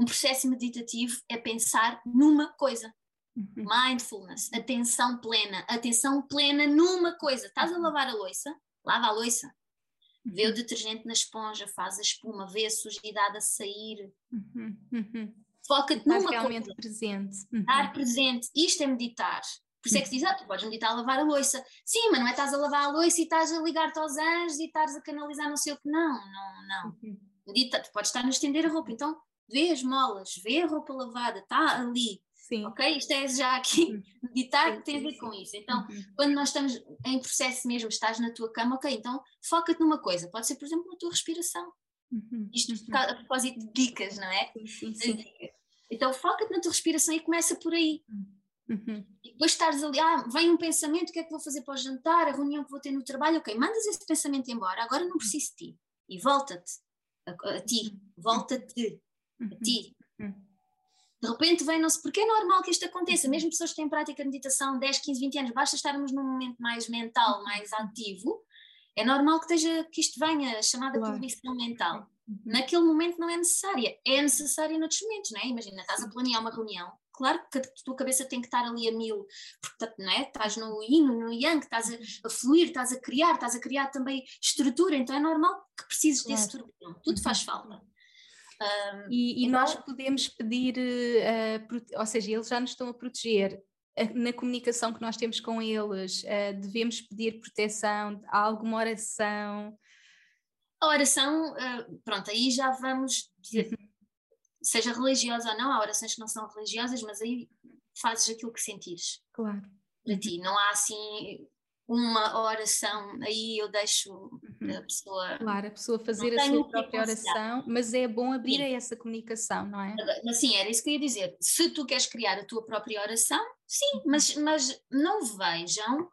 [SPEAKER 2] Um processo meditativo é pensar numa coisa. Uhum. Mindfulness, atenção plena, atenção plena numa coisa. Estás a uhum. lavar a louça? Lava a louça. Vê o uhum. detergente na esponja, faz a espuma, vê a sujidade a sair. Uhum. Foca-te numa
[SPEAKER 1] realmente coisa. presente.
[SPEAKER 2] Estar presente. Isto é meditar. Por isso é que se diz, ah, tu podes meditar a lavar a louça. Sim, mas não é estás a lavar a louça e estás a ligar-te aos anjos e estás a canalizar não sei o que. Não, não, não. Medita, tu podes estar a estender a roupa. Então, vê as molas, vê a roupa lavada, está ali. Sim. Ok? Isto é já aqui, uhum. meditar sim, *laughs* tem a ver com isso. Então, uhum. quando nós estamos em processo mesmo, estás na tua cama, ok, então foca-te numa coisa. Pode ser, por exemplo, na tua respiração. Uhum. Isto uhum. a propósito de dicas, não é? Sim, sim, Então, foca-te na tua respiração e começa por aí. Uhum. E depois estares ali, ah, vem um pensamento, o que é que vou fazer para o jantar, a reunião que vou ter no trabalho, ok, mandas esse pensamento embora, agora não preciso de ti. E volta-te a, a, ti, uhum. volta-te a ti de repente vem-não-se, porque é normal que isto aconteça, uhum. mesmo pessoas que têm prática de meditação 10, 15, 20 anos, basta estarmos num momento mais mental, uhum. mais ativo, é normal que, esteja, que isto venha, chamada claro. poluição mental. Uhum. Naquele momento não é necessária, é necessária noutros momentos, não é? Imagina, estás a planear uma reunião, claro que a tua cabeça tem que estar ali a mil, porque não é? estás no yin, no yang, estás a, a, fluir, estás a criar, estás a criar também estrutura, então é normal que precises claro. desse turbilhão, tudo faz falta.
[SPEAKER 1] Um, e, e então, nós podemos pedir, uh, ou seja, eles já nos estão a proteger. Na comunicação que nós temos com eles, uh, devemos pedir proteção, alguma oração?
[SPEAKER 2] A oração, uh, pronto, aí já vamos dizer, uhum. seja religiosa ou não, há orações que não são religiosas, mas aí fazes aquilo que sentires.
[SPEAKER 1] Claro.
[SPEAKER 2] Para ti, não há assim uma oração, aí eu deixo uhum. a pessoa.
[SPEAKER 1] Claro, a pessoa fazer a sua própria oração, mas é bom abrir sim. a essa comunicação, não é?
[SPEAKER 2] Sim, era isso que eu ia dizer. Se tu queres criar a tua própria oração, sim, uhum. mas, mas não vejam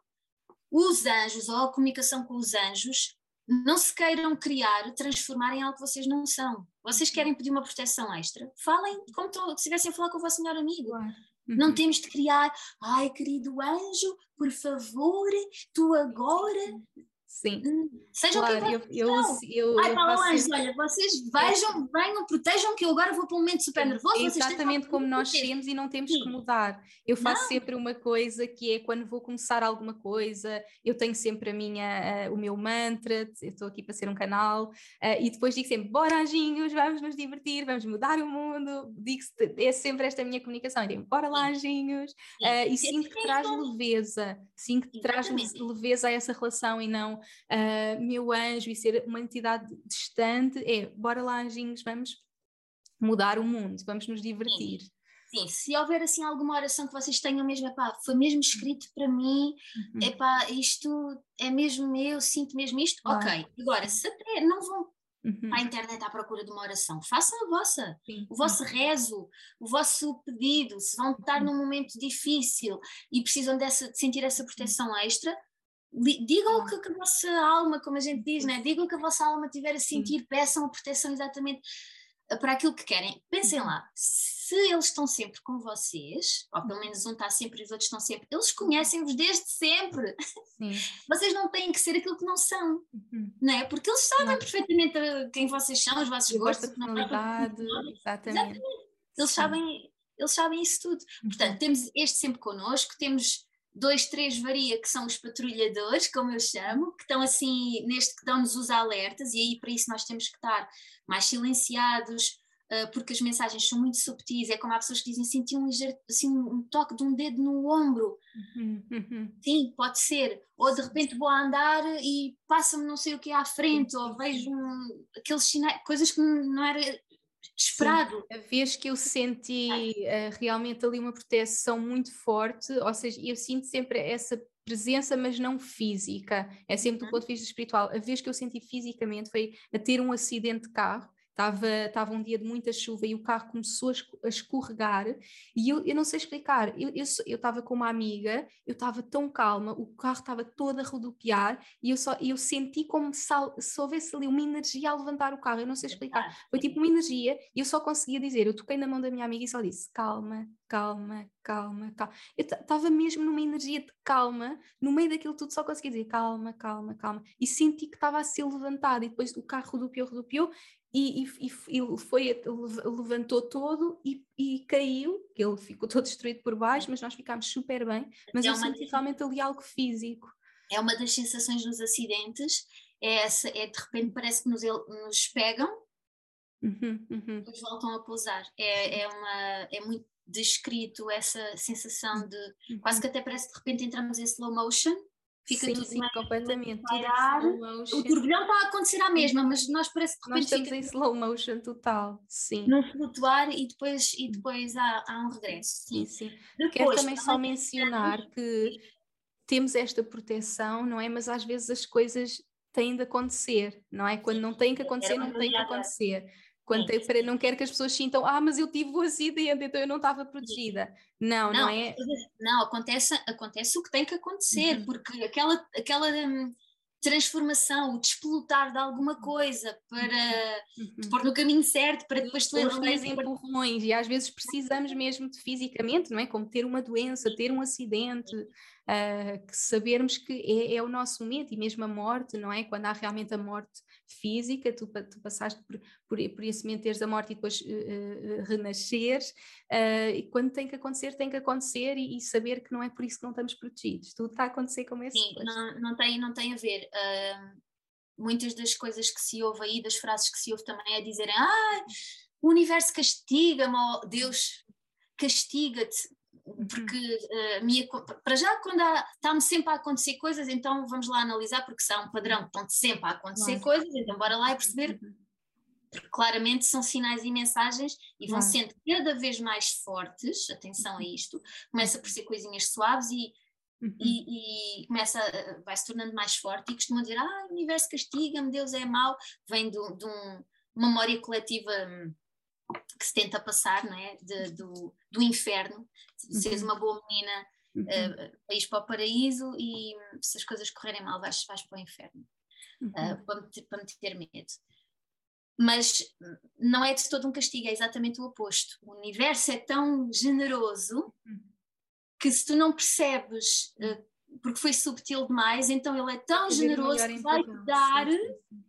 [SPEAKER 2] os anjos ou a comunicação com os anjos, não se queiram criar, transformar em algo que vocês não são. Vocês querem pedir uma proteção extra? Falem como se estivessem a falar com o vosso melhor amigo. Claro. Não uhum. temos de criar, ai querido anjo, por favor, tu agora
[SPEAKER 1] Sim. Sejam claro,
[SPEAKER 2] quem eu, eu, eu, Ai, longe, sempre... olha, vocês vejam, venham, protejam que eu agora vou para um momento super nervoso.
[SPEAKER 1] Exatamente como nós temos e não temos Sim. que mudar. Eu faço não. sempre uma coisa que é quando vou começar alguma coisa, eu tenho sempre a minha, uh, o meu mantra, eu estou aqui para ser um canal, uh, e depois digo sempre, bora anjinhos, vamos nos divertir, vamos mudar o mundo, digo é sempre esta minha comunicação, eu digo, bora lá anjinhos, uh, e sinto que traz leveza, sinto que traz leveza a essa relação e não uh, meu anjo e ser uma entidade distante, é bora lá, anjinhos, vamos mudar o mundo, vamos nos divertir.
[SPEAKER 2] Sim. Sim, se houver assim alguma oração que vocês tenham mesmo, epá, foi mesmo escrito para mim, uhum. epá, isto é mesmo meu, sinto mesmo isto, ah. ok. Agora, se até não vão uhum. à internet à procura de uma oração, façam a vossa, Sim. o vosso rezo, o vosso pedido, se vão estar uhum. num momento difícil e precisam dessa, de sentir essa proteção extra, digam o que, que, a vossa alma, como a gente diz, né? digam o que a vossa alma tiver a sentir, peçam a proteção exatamente eh, para aquilo que querem. Pensem lá, se eles estão sempre com vocês, ou pelo menos um está sempre e os outros estão sempre, eles conhecem-vos desde sempre. Sim. *laughs* Vocês não têm que ser aquilo que não são, uhum. não é? Porque eles sabem não. perfeitamente quem vocês são, os vossos gostos,
[SPEAKER 1] personalidade, exatamente. exatamente.
[SPEAKER 2] Eles sabem, eles sabem isso tudo. Uhum. Portanto, temos este sempre connosco, temos dois, três varia que são os patrulhadores, como eu chamo, que estão assim, neste que dão-nos os alertas, e aí para isso nós temos que estar mais silenciados, uh, porque as mensagens são muito subtis, é como há pessoas que dizem senti um, assim, um toque de um dedo no ombro. Uhum, uhum. Sim, pode ser. Ou de repente vou a andar e passa-me não sei o que à frente, ou vejo um, aqueles sinais, coisas que não era esperado.
[SPEAKER 1] Sim, a vez que eu senti uh, realmente ali uma proteção muito forte, ou seja, eu sinto sempre essa presença, mas não física, é sempre do uhum. ponto de vista espiritual. A vez que eu senti fisicamente foi a ter um acidente de carro Estava, estava um dia de muita chuva e o carro começou a escorregar e eu, eu não sei explicar. Eu, eu, eu estava com uma amiga, eu estava tão calma, o carro estava todo a rodopiar e eu, só, eu senti como se, se houvesse ali uma energia a levantar o carro. Eu não sei explicar. Foi tipo uma energia e eu só conseguia dizer. Eu toquei na mão da minha amiga e só disse: calma, calma, calma, calma. Eu estava mesmo numa energia de calma, no meio daquilo tudo só conseguia dizer calma, calma, calma. E senti que estava a ser levantado e depois o carro rodopiou, rodopiou e, e, e foi, levantou todo e, e, caiu, ele ficou todo destruído por baixo, mas nós ficámos super bem, mas é eu senti das... realmente ali algo físico.
[SPEAKER 2] É uma das sensações nos acidentes, é, essa, é de repente parece que nos, nos pegam uhum, uhum. depois voltam a pousar. É, é, uma, é muito descrito essa sensação de uhum. quase que até parece que de repente entramos em slow motion
[SPEAKER 1] fica sim, tudo sim, completamente.
[SPEAKER 2] Parar. O turbilhão está a acontecer à mesma, mas nós parece que de
[SPEAKER 1] repente. Nós estamos fica... em slow motion total, sim.
[SPEAKER 2] Não flutuar e depois, e depois há, há um regresso. Sim,
[SPEAKER 1] sim. sim. Depois, Quero também só mencionar que temos esta proteção, não é? Mas às vezes as coisas têm de acontecer, não é? Quando não tem que acontecer, não tem que acontecer. Quando tem, para, não quero que as pessoas sintam, ah, mas eu tive o acidente, então eu não estava protegida. Não, não, não é.
[SPEAKER 2] Não, acontece, acontece o que tem que acontecer, uhum. porque aquela, aquela hum, transformação, o despolutar de alguma coisa para uhum. te pôr no caminho certo, para depois
[SPEAKER 1] tu Os empurrões, e às vezes precisamos mesmo de fisicamente, não é? Como ter uma doença, ter um acidente, uh, que sabermos que é, é, o nosso momento, e mesmo a morte, não é? Quando há realmente a morte física, tu, tu passaste por, por, por esse momento teres a morte e depois uh, uh, renasceres, e quando tem que acontecer, tem que acontecer, e, e, saber que não é por isso que não estamos protegidos, tudo está a acontecer como é
[SPEAKER 2] Sim, não, não, tem, não tem a ver. muitas das coisas que se ouve aí, das frases que se ouve também é dizerem, ah, o universo castiga-me, oh, Deus castiga-te porque uh, minha, para já quando está-me sempre a acontecer coisas, então vamos lá analisar, porque se há um padrão que estão sempre a acontecer coisas, então bora lá e perceber, uhum. porque claramente são sinais e mensagens e vão sendo cada vez mais fortes, atenção a isto, começa por ser coisinhas suaves e, uhum. e, e, começa, vai se tornando mais forte e costuma dizer, ah, o universo castiga-me, Deus é mau, vem de, de um, uma memória coletiva hum, que se tenta passar, não é? De, do, do inferno, uhum. seres uma boa menina, uhum. uh, ires para o paraíso e se as coisas correrem mal vais, vais para o inferno, uhum. uh, para, me, para me ter medo. Mas não é de todo um castigo, é exatamente o oposto. O universo é tão generoso uhum. que se tu não percebes uh, porque foi subtil demais, então ele é tão generoso que vai te dar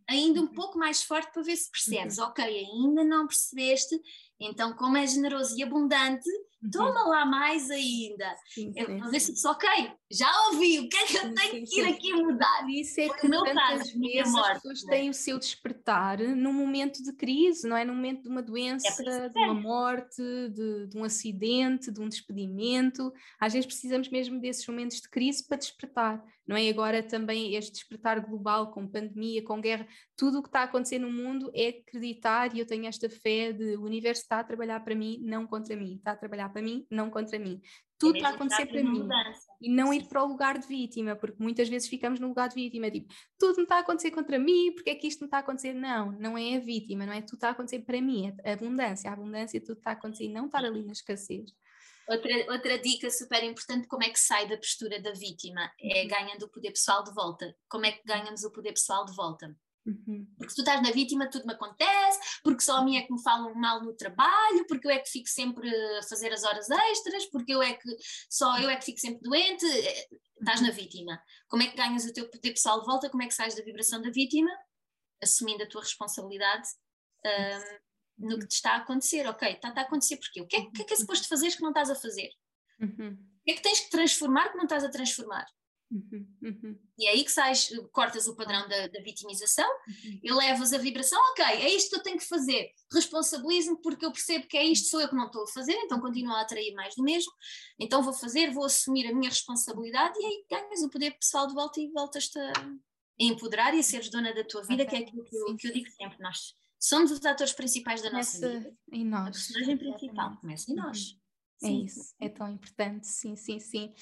[SPEAKER 2] ainda um uhum. pouco mais forte para ver se percebes. Uhum. Ok, ainda não percebeste, então como é generoso e abundante. Toma lá mais ainda. Sim, sim, eu, ver se ok, já ouvi, o que é que eu tenho que ir aqui mudar?
[SPEAKER 1] Isso é que meu vezes morte, as pessoas têm o seu despertar num momento de crise, não é? Num momento de uma doença, é de uma morte, de, de, um acidente, de um despedimento. Às vezes precisamos mesmo desses momentos de crise para despertar, não é? Agora também este despertar global com pandemia, com guerra, tudo o que está a acontecer no mundo é acreditar e eu tenho esta fé de o universo está a trabalhar para mim, não contra mim, está a trabalhar para mim, não contra mim. Tudo está a acontecer para mim. Mudança. E não ir para o lugar de vítima, porque muitas vezes ficamos no lugar de vítima, tipo, tudo me está a acontecer contra mim, porque é que isto me está a acontecer? Não, não é a vítima, não é tudo está a acontecer para mim, é a abundância, a abundância tudo está a acontecer e não estar ali na escassez.
[SPEAKER 2] Outra, outra dica super importante, como é que sai da postura da vítima? É uhum. ganhando o poder pessoal de volta. Como é que ganhamos o poder pessoal de volta? Uhum. Porque se tu estás na vítima, tudo me acontece, porque só a mim é que me falam mal no trabalho, porque eu é que fico sempre a fazer as horas extras, porque eu é que só eu é que fico sempre doente. Eh, estás na vítima. Como é que ganhas o teu poder pessoal de volta? Como é que sais da vibração da vítima? Assumindo a tua responsabilidade um, no que te está a acontecer. Ok, está, está a acontecer porquê? O que é, que é, que é suposto fazer que não estás a fazer? Uhum. O que é que tens que transformar que não estás a transformar? Uhum, uhum. E é aí que sais, cortas o padrão da, da vitimização uhum. e levas a vibração, ok, é isto que eu tenho que fazer, responsabilizo-me porque eu percebo que é isto, sou eu que não estou a fazer, então continuo a atrair mais do mesmo, então vou fazer, vou assumir a minha responsabilidade e aí ganhas o poder pessoal de volta e voltas-te a empoderar e a seres dona da tua vida, okay. que é aquilo que eu, que eu, digo sempre, nós somos os atores principais da nossa Começa vida.
[SPEAKER 1] Em nós. A
[SPEAKER 2] personagem principal começa em nós.
[SPEAKER 1] É sim. isso, é tão importante, sim, sim, sim.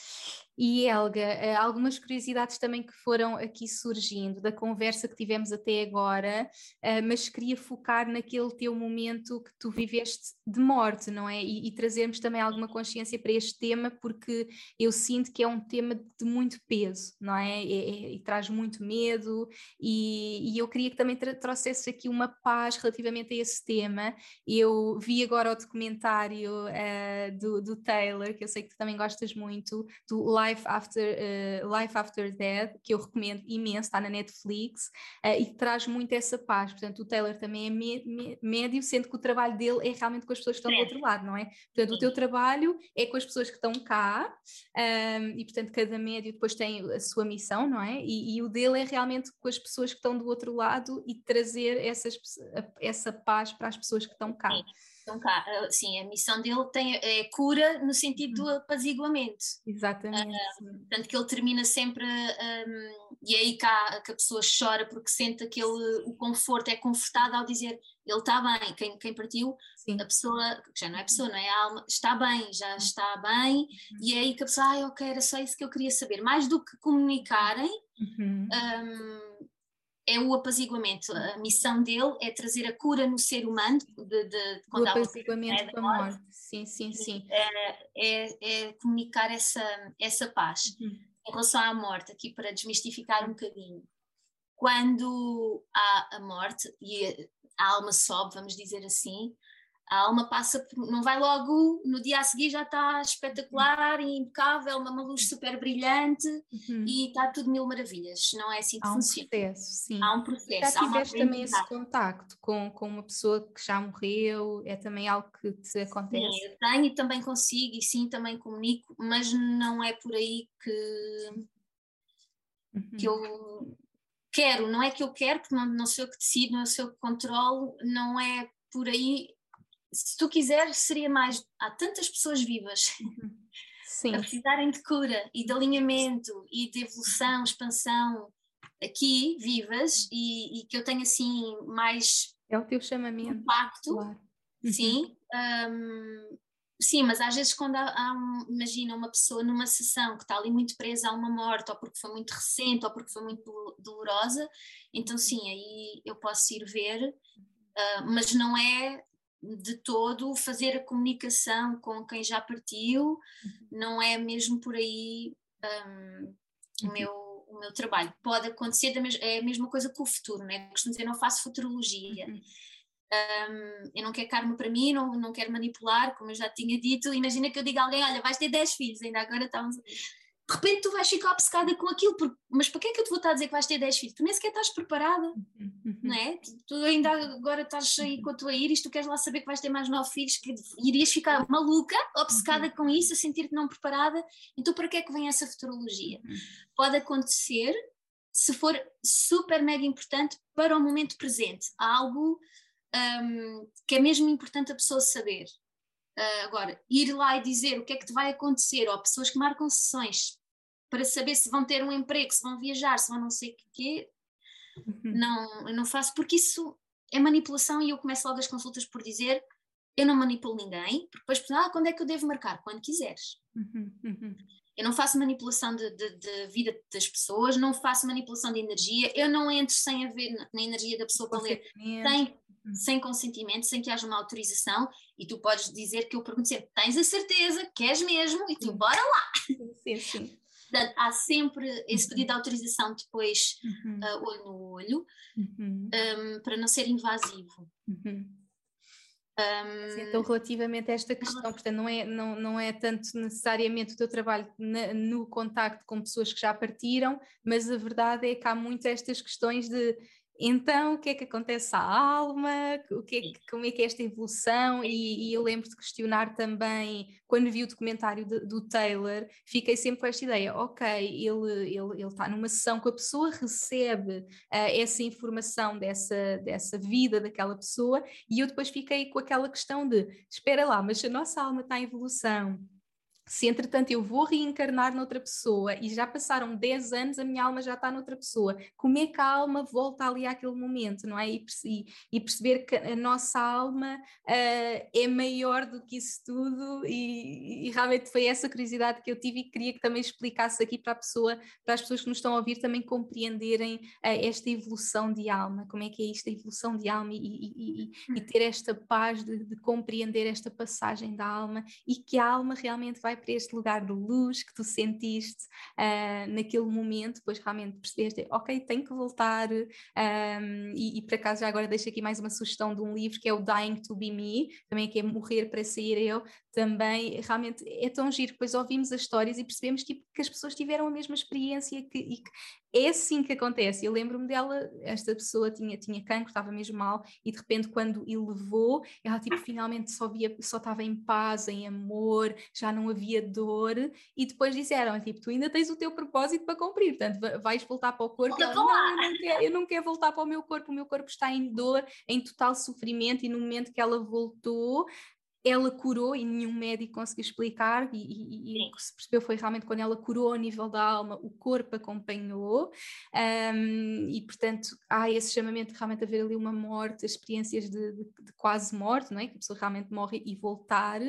[SPEAKER 1] E Helga, eh, algumas curiosidades também que foram aqui surgindo da conversa que tivemos até agora, eh, mas queria focar naquele teu momento que tu viveste de morte, não é? E, e trazermos também alguma consciência para este tema, porque eu sinto que é um tema de muito peso, não é? é, é e traz muito medo, e, e eu queria que também trouxesse aqui uma paz relativamente a esse tema. Eu vi agora o documentário uh, do, do Taylor, que eu sei que tu também gostas muito, do Life Life After, uh, Life After Death, que eu recomendo imenso, está na Netflix, uh, e traz muito essa paz. Portanto, o Taylor também é me, me, médio, sendo que o trabalho dele é realmente com as pessoas que estão é. do outro lado, não é? Portanto, o teu trabalho é com as pessoas que estão cá, um, ehm, e portanto, cada médio depois tem a sua missão, não é? E, e, o dele é realmente com as pessoas que estão do outro lado e trazer essas, essa paz para as pessoas que estão cá.
[SPEAKER 2] Então, cá, sim, a missão dele tem, é cura no sentido do uhum. apaziguamento.
[SPEAKER 1] Exatamente. Uh,
[SPEAKER 2] portanto, que ele termina sempre, um, e é aí cá que a pessoa chora porque sente aquele, o conforto, é confortado ao dizer ele está bem, quem, quem partiu, sim. a pessoa, já não é pessoa, não é a alma, está bem, já uhum. está bem, uhum. e é aí que a pessoa, ah, ok, era só isso que eu queria saber. Mais do que comunicarem, uhum. um, é o apaziguamento. A missão dele é trazer a cura no ser humano. De, de,
[SPEAKER 1] o apaziguamento com a morte. Sim, sim, sim.
[SPEAKER 2] É, é, é, comunicar essa, essa paz. Uhum. Em relação à morte, aqui para desmistificar um bocadinho. Quando há a morte e a alma sobe, vamos dizer assim, a alma passa, não vai logo, no dia a seguir já está espetacular e impecável, uma luz super brilhante uhum. e está tudo mil maravilhas. Não é assim que
[SPEAKER 1] há um
[SPEAKER 2] funciona.
[SPEAKER 1] Processo, sim.
[SPEAKER 2] Há um processo.
[SPEAKER 1] Já tiveste também esse contacto com, com uma pessoa que já morreu? É também algo que te acontece?
[SPEAKER 2] Sim, eu tenho e também consigo e sim, também comunico, mas não é por aí que, uhum. que eu quero, não é que eu quero, porque não, não sou eu que decido, não sou eu que controlo, não é por aí se tu quiseres, seria mais. Há tantas pessoas vivas Sim. *laughs* a precisarem de cura e de alinhamento e de evolução, expansão aqui, vivas, e, e que eu tenho assim mais.
[SPEAKER 1] É o teu chamamento.
[SPEAKER 2] Impacto, claro. sim. Um, sim, mas às vezes quando há, há um, imagina uma pessoa numa sessão que está ali muito presa a uma morte, ou porque foi muito recente, ou porque foi muito dolorosa, então sim, aí eu posso ir ver, uh, mas não é de todo fazer a comunicação com quem já partiu, uhum. não é mesmo por aí um, o, uhum. meu, o meu trabalho. Pode acontecer, é a mesma coisa com o futuro, né? costumo dizer, não faço futurologia. Uhum. Um, eu não quero karma para mim, não, não quero manipular, como eu já tinha dito. Imagina que eu diga a alguém: Olha, vais ter 10 filhos, ainda agora estamos de repente tu vais ficar obcecada com aquilo, porque, mas para que é que eu te vou estar a dizer que vais ter 10 filhos? Tu nem sequer estás preparada, uhum. não é? Tu, ainda agora estás aí com a tua íris, tu queres lá saber que vais ter mais 9 filhos, que irias ficar maluca, obcecada uhum. com isso, a sentir-te não preparada, então para que é que vem essa futurologia? Uhum. Pode acontecer se for super mega importante para o momento presente, algo um, que é mesmo importante a pessoa saber. Uh, agora, ir lá e dizer o que é que te vai acontecer, ou pessoas que marcam sessões para saber se vão ter um emprego, se vão viajar, se vão não sei o quê, uhum. não, não faço, porque isso é manipulação e eu começo logo as consultas por dizer eu não manipulo ninguém, porque depois, ah, quando é que eu devo marcar? Quando quiseres. Uhum. Uhum. Eu não faço manipulação de, de, de, vida das pessoas, não faço manipulação de energia, eu não entro sem haver na energia da pessoa para ler, sem sem consentimento, sem que haja uma autorização, e tu podes dizer que eu pergunto sempre: tens a certeza, queres mesmo? E tu, bora lá!
[SPEAKER 1] Sim, sim.
[SPEAKER 2] Portanto, há sempre esse uhum. pedido de autorização depois, uhum. uh, olho no olho, uhum. um, para não ser invasivo.
[SPEAKER 1] Uhum. Um, então, relativamente a esta questão, portanto, não é, não, não é tanto necessariamente o teu trabalho na, no contacto com pessoas que já partiram, mas a verdade é que há muito estas questões de então, o que é que acontece à alma? O que é que, como é que é esta evolução? E, e eu lembro de questionar também, quando vi o documentário de, do Taylor, fiquei sempre com esta ideia: ok, ele, ele, ele está numa sessão que a pessoa recebe uh, essa informação dessa, dessa vida daquela pessoa, e eu depois fiquei com aquela questão de: espera lá, mas a nossa alma está em evolução se entretanto eu vou reencarnar noutra pessoa e já passaram 10 anos, a minha alma já está noutra pessoa, como é que a alma volta ali àquele momento, não é? E, e perceber que a nossa alma uh, é maior do que isso tudo, e, e, realmente foi essa curiosidade que eu tive e queria que também explicasse aqui para a pessoa, para as pessoas que nos estão a ouvir também compreenderem uh, esta evolução de alma, como é que é isto, a evolução de alma, e, e, e ter esta paz de, de compreender esta passagem da alma e que a alma realmente vai para este lugar de luz que tu sentiste uh, naquele momento, depois realmente percebeste, ok, tenho que voltar. Um, e, e por acaso já agora deixo aqui mais uma sugestão de um livro que é o Dying to Be Me, também que é Morrer para Sair Eu, também realmente é tão giro, depois ouvimos as histórias e percebemos tipo, que as pessoas tiveram a mesma experiência que, e que é assim que acontece. Eu lembro-me dela, esta pessoa tinha, tinha cancro, estava mesmo mal, e de repente, quando ele levou, ela tipo, finalmente só via, só estava em paz, em amor, já não havia dor, e depois disseram: tipo, tu ainda tens o teu propósito para cumprir, portanto, vais voltar para o corpo. Ela, não, eu não, quero, eu não quero voltar para o meu corpo, o meu corpo está em dor, em total sofrimento, e no momento que ela voltou, ela curou e nenhum médico conseguiu explicar, e, e, e o que se percebeu foi realmente quando ela curou a nível da alma, o corpo acompanhou, um, e portanto há esse chamamento de realmente haver ali uma morte, experiências de, de, de, quase morte, não é? Que a pessoa realmente morre e voltar,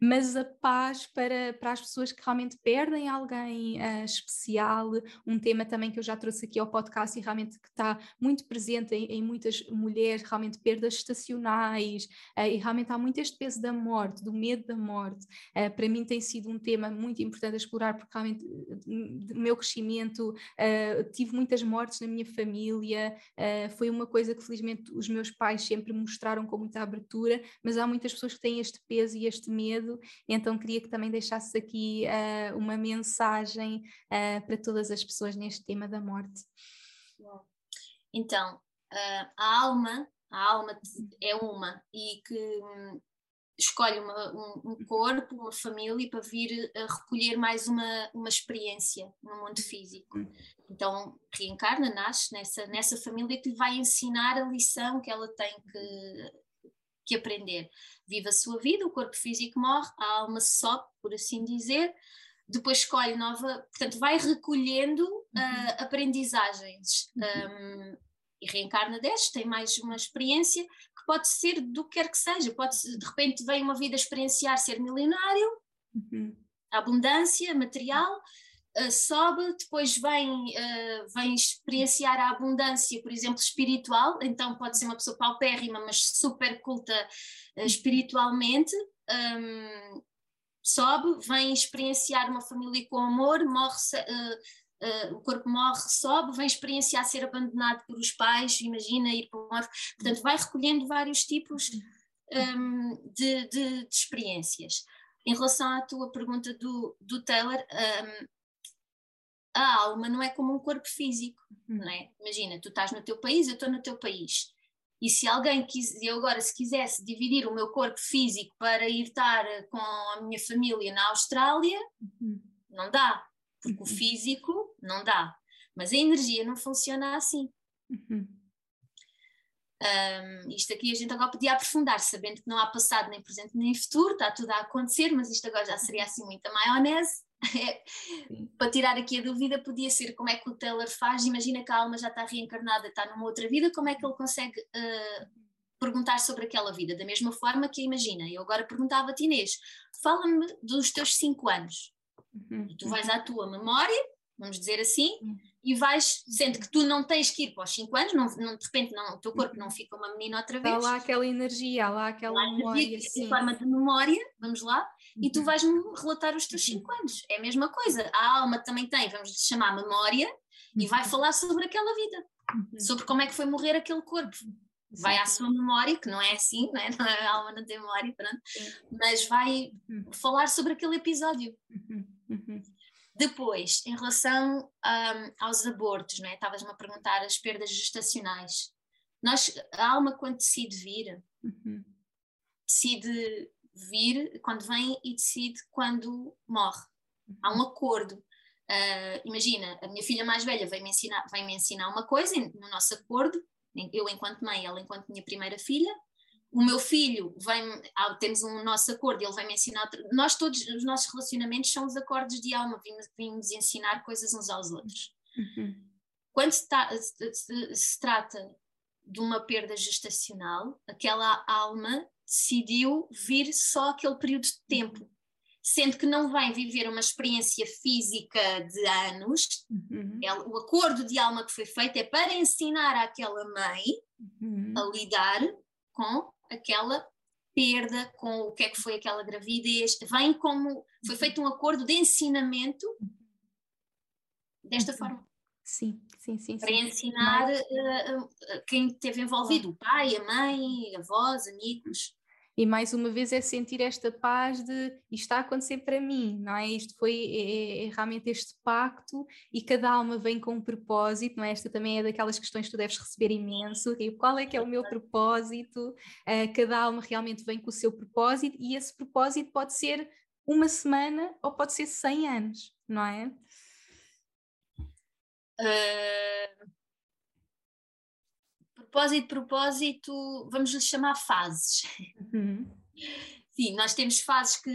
[SPEAKER 1] mas a paz para, para as pessoas que realmente perdem alguém uh, especial, um tema também que eu já trouxe aqui ao podcast e realmente que está muito presente em, em muitas mulheres, realmente perdas estacionais, uh, e realmente há muito este peso da morte, do medo da morte, uh, para mim tem sido um tema muito importante a explorar, porque realmente o meu crescimento uh, tive muitas mortes na minha família, uh, foi uma coisa que felizmente os meus pais sempre mostraram com muita abertura, mas há muitas pessoas que têm este peso e este medo, então queria que também deixasse aqui uma mensagem para todas as pessoas neste tema da morte.
[SPEAKER 2] Então, a alma a alma é uma e que hum, escolhe uma, um, um, corpo, uma família para vir a recolher mais uma, uma experiência no mundo físico. Hum. Então reencarna, nasce nessa, nessa família que lhe vai ensinar a lição que ela tem que, que aprender. Vive a sua vida, o corpo físico morre, a alma sobe, por assim dizer, depois escolhe nova, portanto vai recolhendo uh, aprendizagens. Um, e reencarna destes, tem mais uma experiência pode ser do que quer que seja, pode de repente vem uma vida experienciar ser milionário, uhum. abundância material, uh, sobe, depois vem, uh, vem experienciar a abundância, por exemplo, espiritual, então pode ser uma pessoa paupérrima, mas super culta uh, espiritualmente, um, sobe, vem experienciar uma família com amor, morre uh, o corpo morre, sobe, vem experienciar ser abandonado por os pais, imagina ir para um órfão, portanto vai recolhendo vários tipos um, de, de, de, experiências. Em relação à tua pergunta do, do Taylor, um, a alma não é como um corpo físico, uhum. não é? Imagina, tu estás no teu país, eu estou no teu país. E se alguém quis, eu agora se quisesse dividir o meu corpo físico para ir estar com a minha família na Austrália, uhum. não dá, porque o uhum. físico não dá. Mas a energia não funciona assim. Uhum. Um, isto aqui a gente agora podia aprofundar, sabendo que não há passado, nem presente, nem futuro, está tudo a acontecer, mas isto agora já seria assim muita maionese. *laughs* para tirar aqui a dúvida, podia ser como é que o Taylor faz. Imagina que a alma já está reencarnada, está numa outra vida, como é que ele consegue uh, perguntar sobre aquela vida? Da mesma forma que imagina, eu agora perguntava-te, Inês, fala-me dos teus cinco anos. Uhum. E tu vais à tua memória, vamos dizer assim, uhum. e vais, sendo que tu não tens que ir para os 5 anos, não, não, de repente não, o teu corpo não fica uma menina outra vez.
[SPEAKER 1] Há lá aquela energia, há lá aquela há memória. Energia,
[SPEAKER 2] em forma de memória, vamos lá, e tu uhum. vais-me relatar os teus 5 uhum. anos. É a mesma coisa. A alma também tem, vamos chamar memória, e vai uhum. falar sobre aquela vida, sobre como é que foi morrer aquele corpo. Vai à sua memória, que não é assim, não é? Não *laughs* é a alma não tem memória, pronto, mas vai falar sobre aquele episódio. Depois, em relação um, aos abortos, não é? Estavas-me a perguntar as perdas gestacionais. Nós, a alma, quando decide vir, uhum. decide vir quando vem e decide quando morre. Uhum. Há um acordo. Uh, imagina, a minha filha mais velha vem-me ensinar, vem -me ensinar uma coisa no nosso acordo, eu enquanto mãe, ela enquanto minha primeira filha, o meu filho vem, ah, temos um nosso acordo, ele vai me ensinar, nós todos, os nossos relacionamentos são os acordos de alma, vimos, vimos ensinar coisas uns aos outros. Uhum. Quando se, ta, se, se, se, trata de uma perda gestacional, aquela alma decidiu vir só aquele período de tempo, sendo que não vem viver uma experiência física de anos, uhum. é, o acordo de alma que foi feito é para ensinar àquela mãe uhum. a lidar com aquela perda, com o que é que foi aquela gravidez, vem como foi feito um acordo de ensinamento desta uhum. forma.
[SPEAKER 1] Sim, sim, sim.
[SPEAKER 2] Para sim. ensinar uh, uh, quem esteve envolvido, o pai, a mãe, avós, amigos.
[SPEAKER 1] E mais uma vez é sentir esta paz de isto está a acontecer para mim, não é? Isto foi é, é, é realmente este pacto e cada alma vem com um propósito, não é? Esta também é daquelas questões que tu deves receber imenso, tipo, qual é que é o meu propósito? Uh, cada alma realmente vem com o seu propósito e esse propósito pode ser uma semana ou pode ser 100 anos, não é?
[SPEAKER 2] Uh, propósito, propósito, vamos lhe chamar fases. Uhum. Sim, nós temos fases que,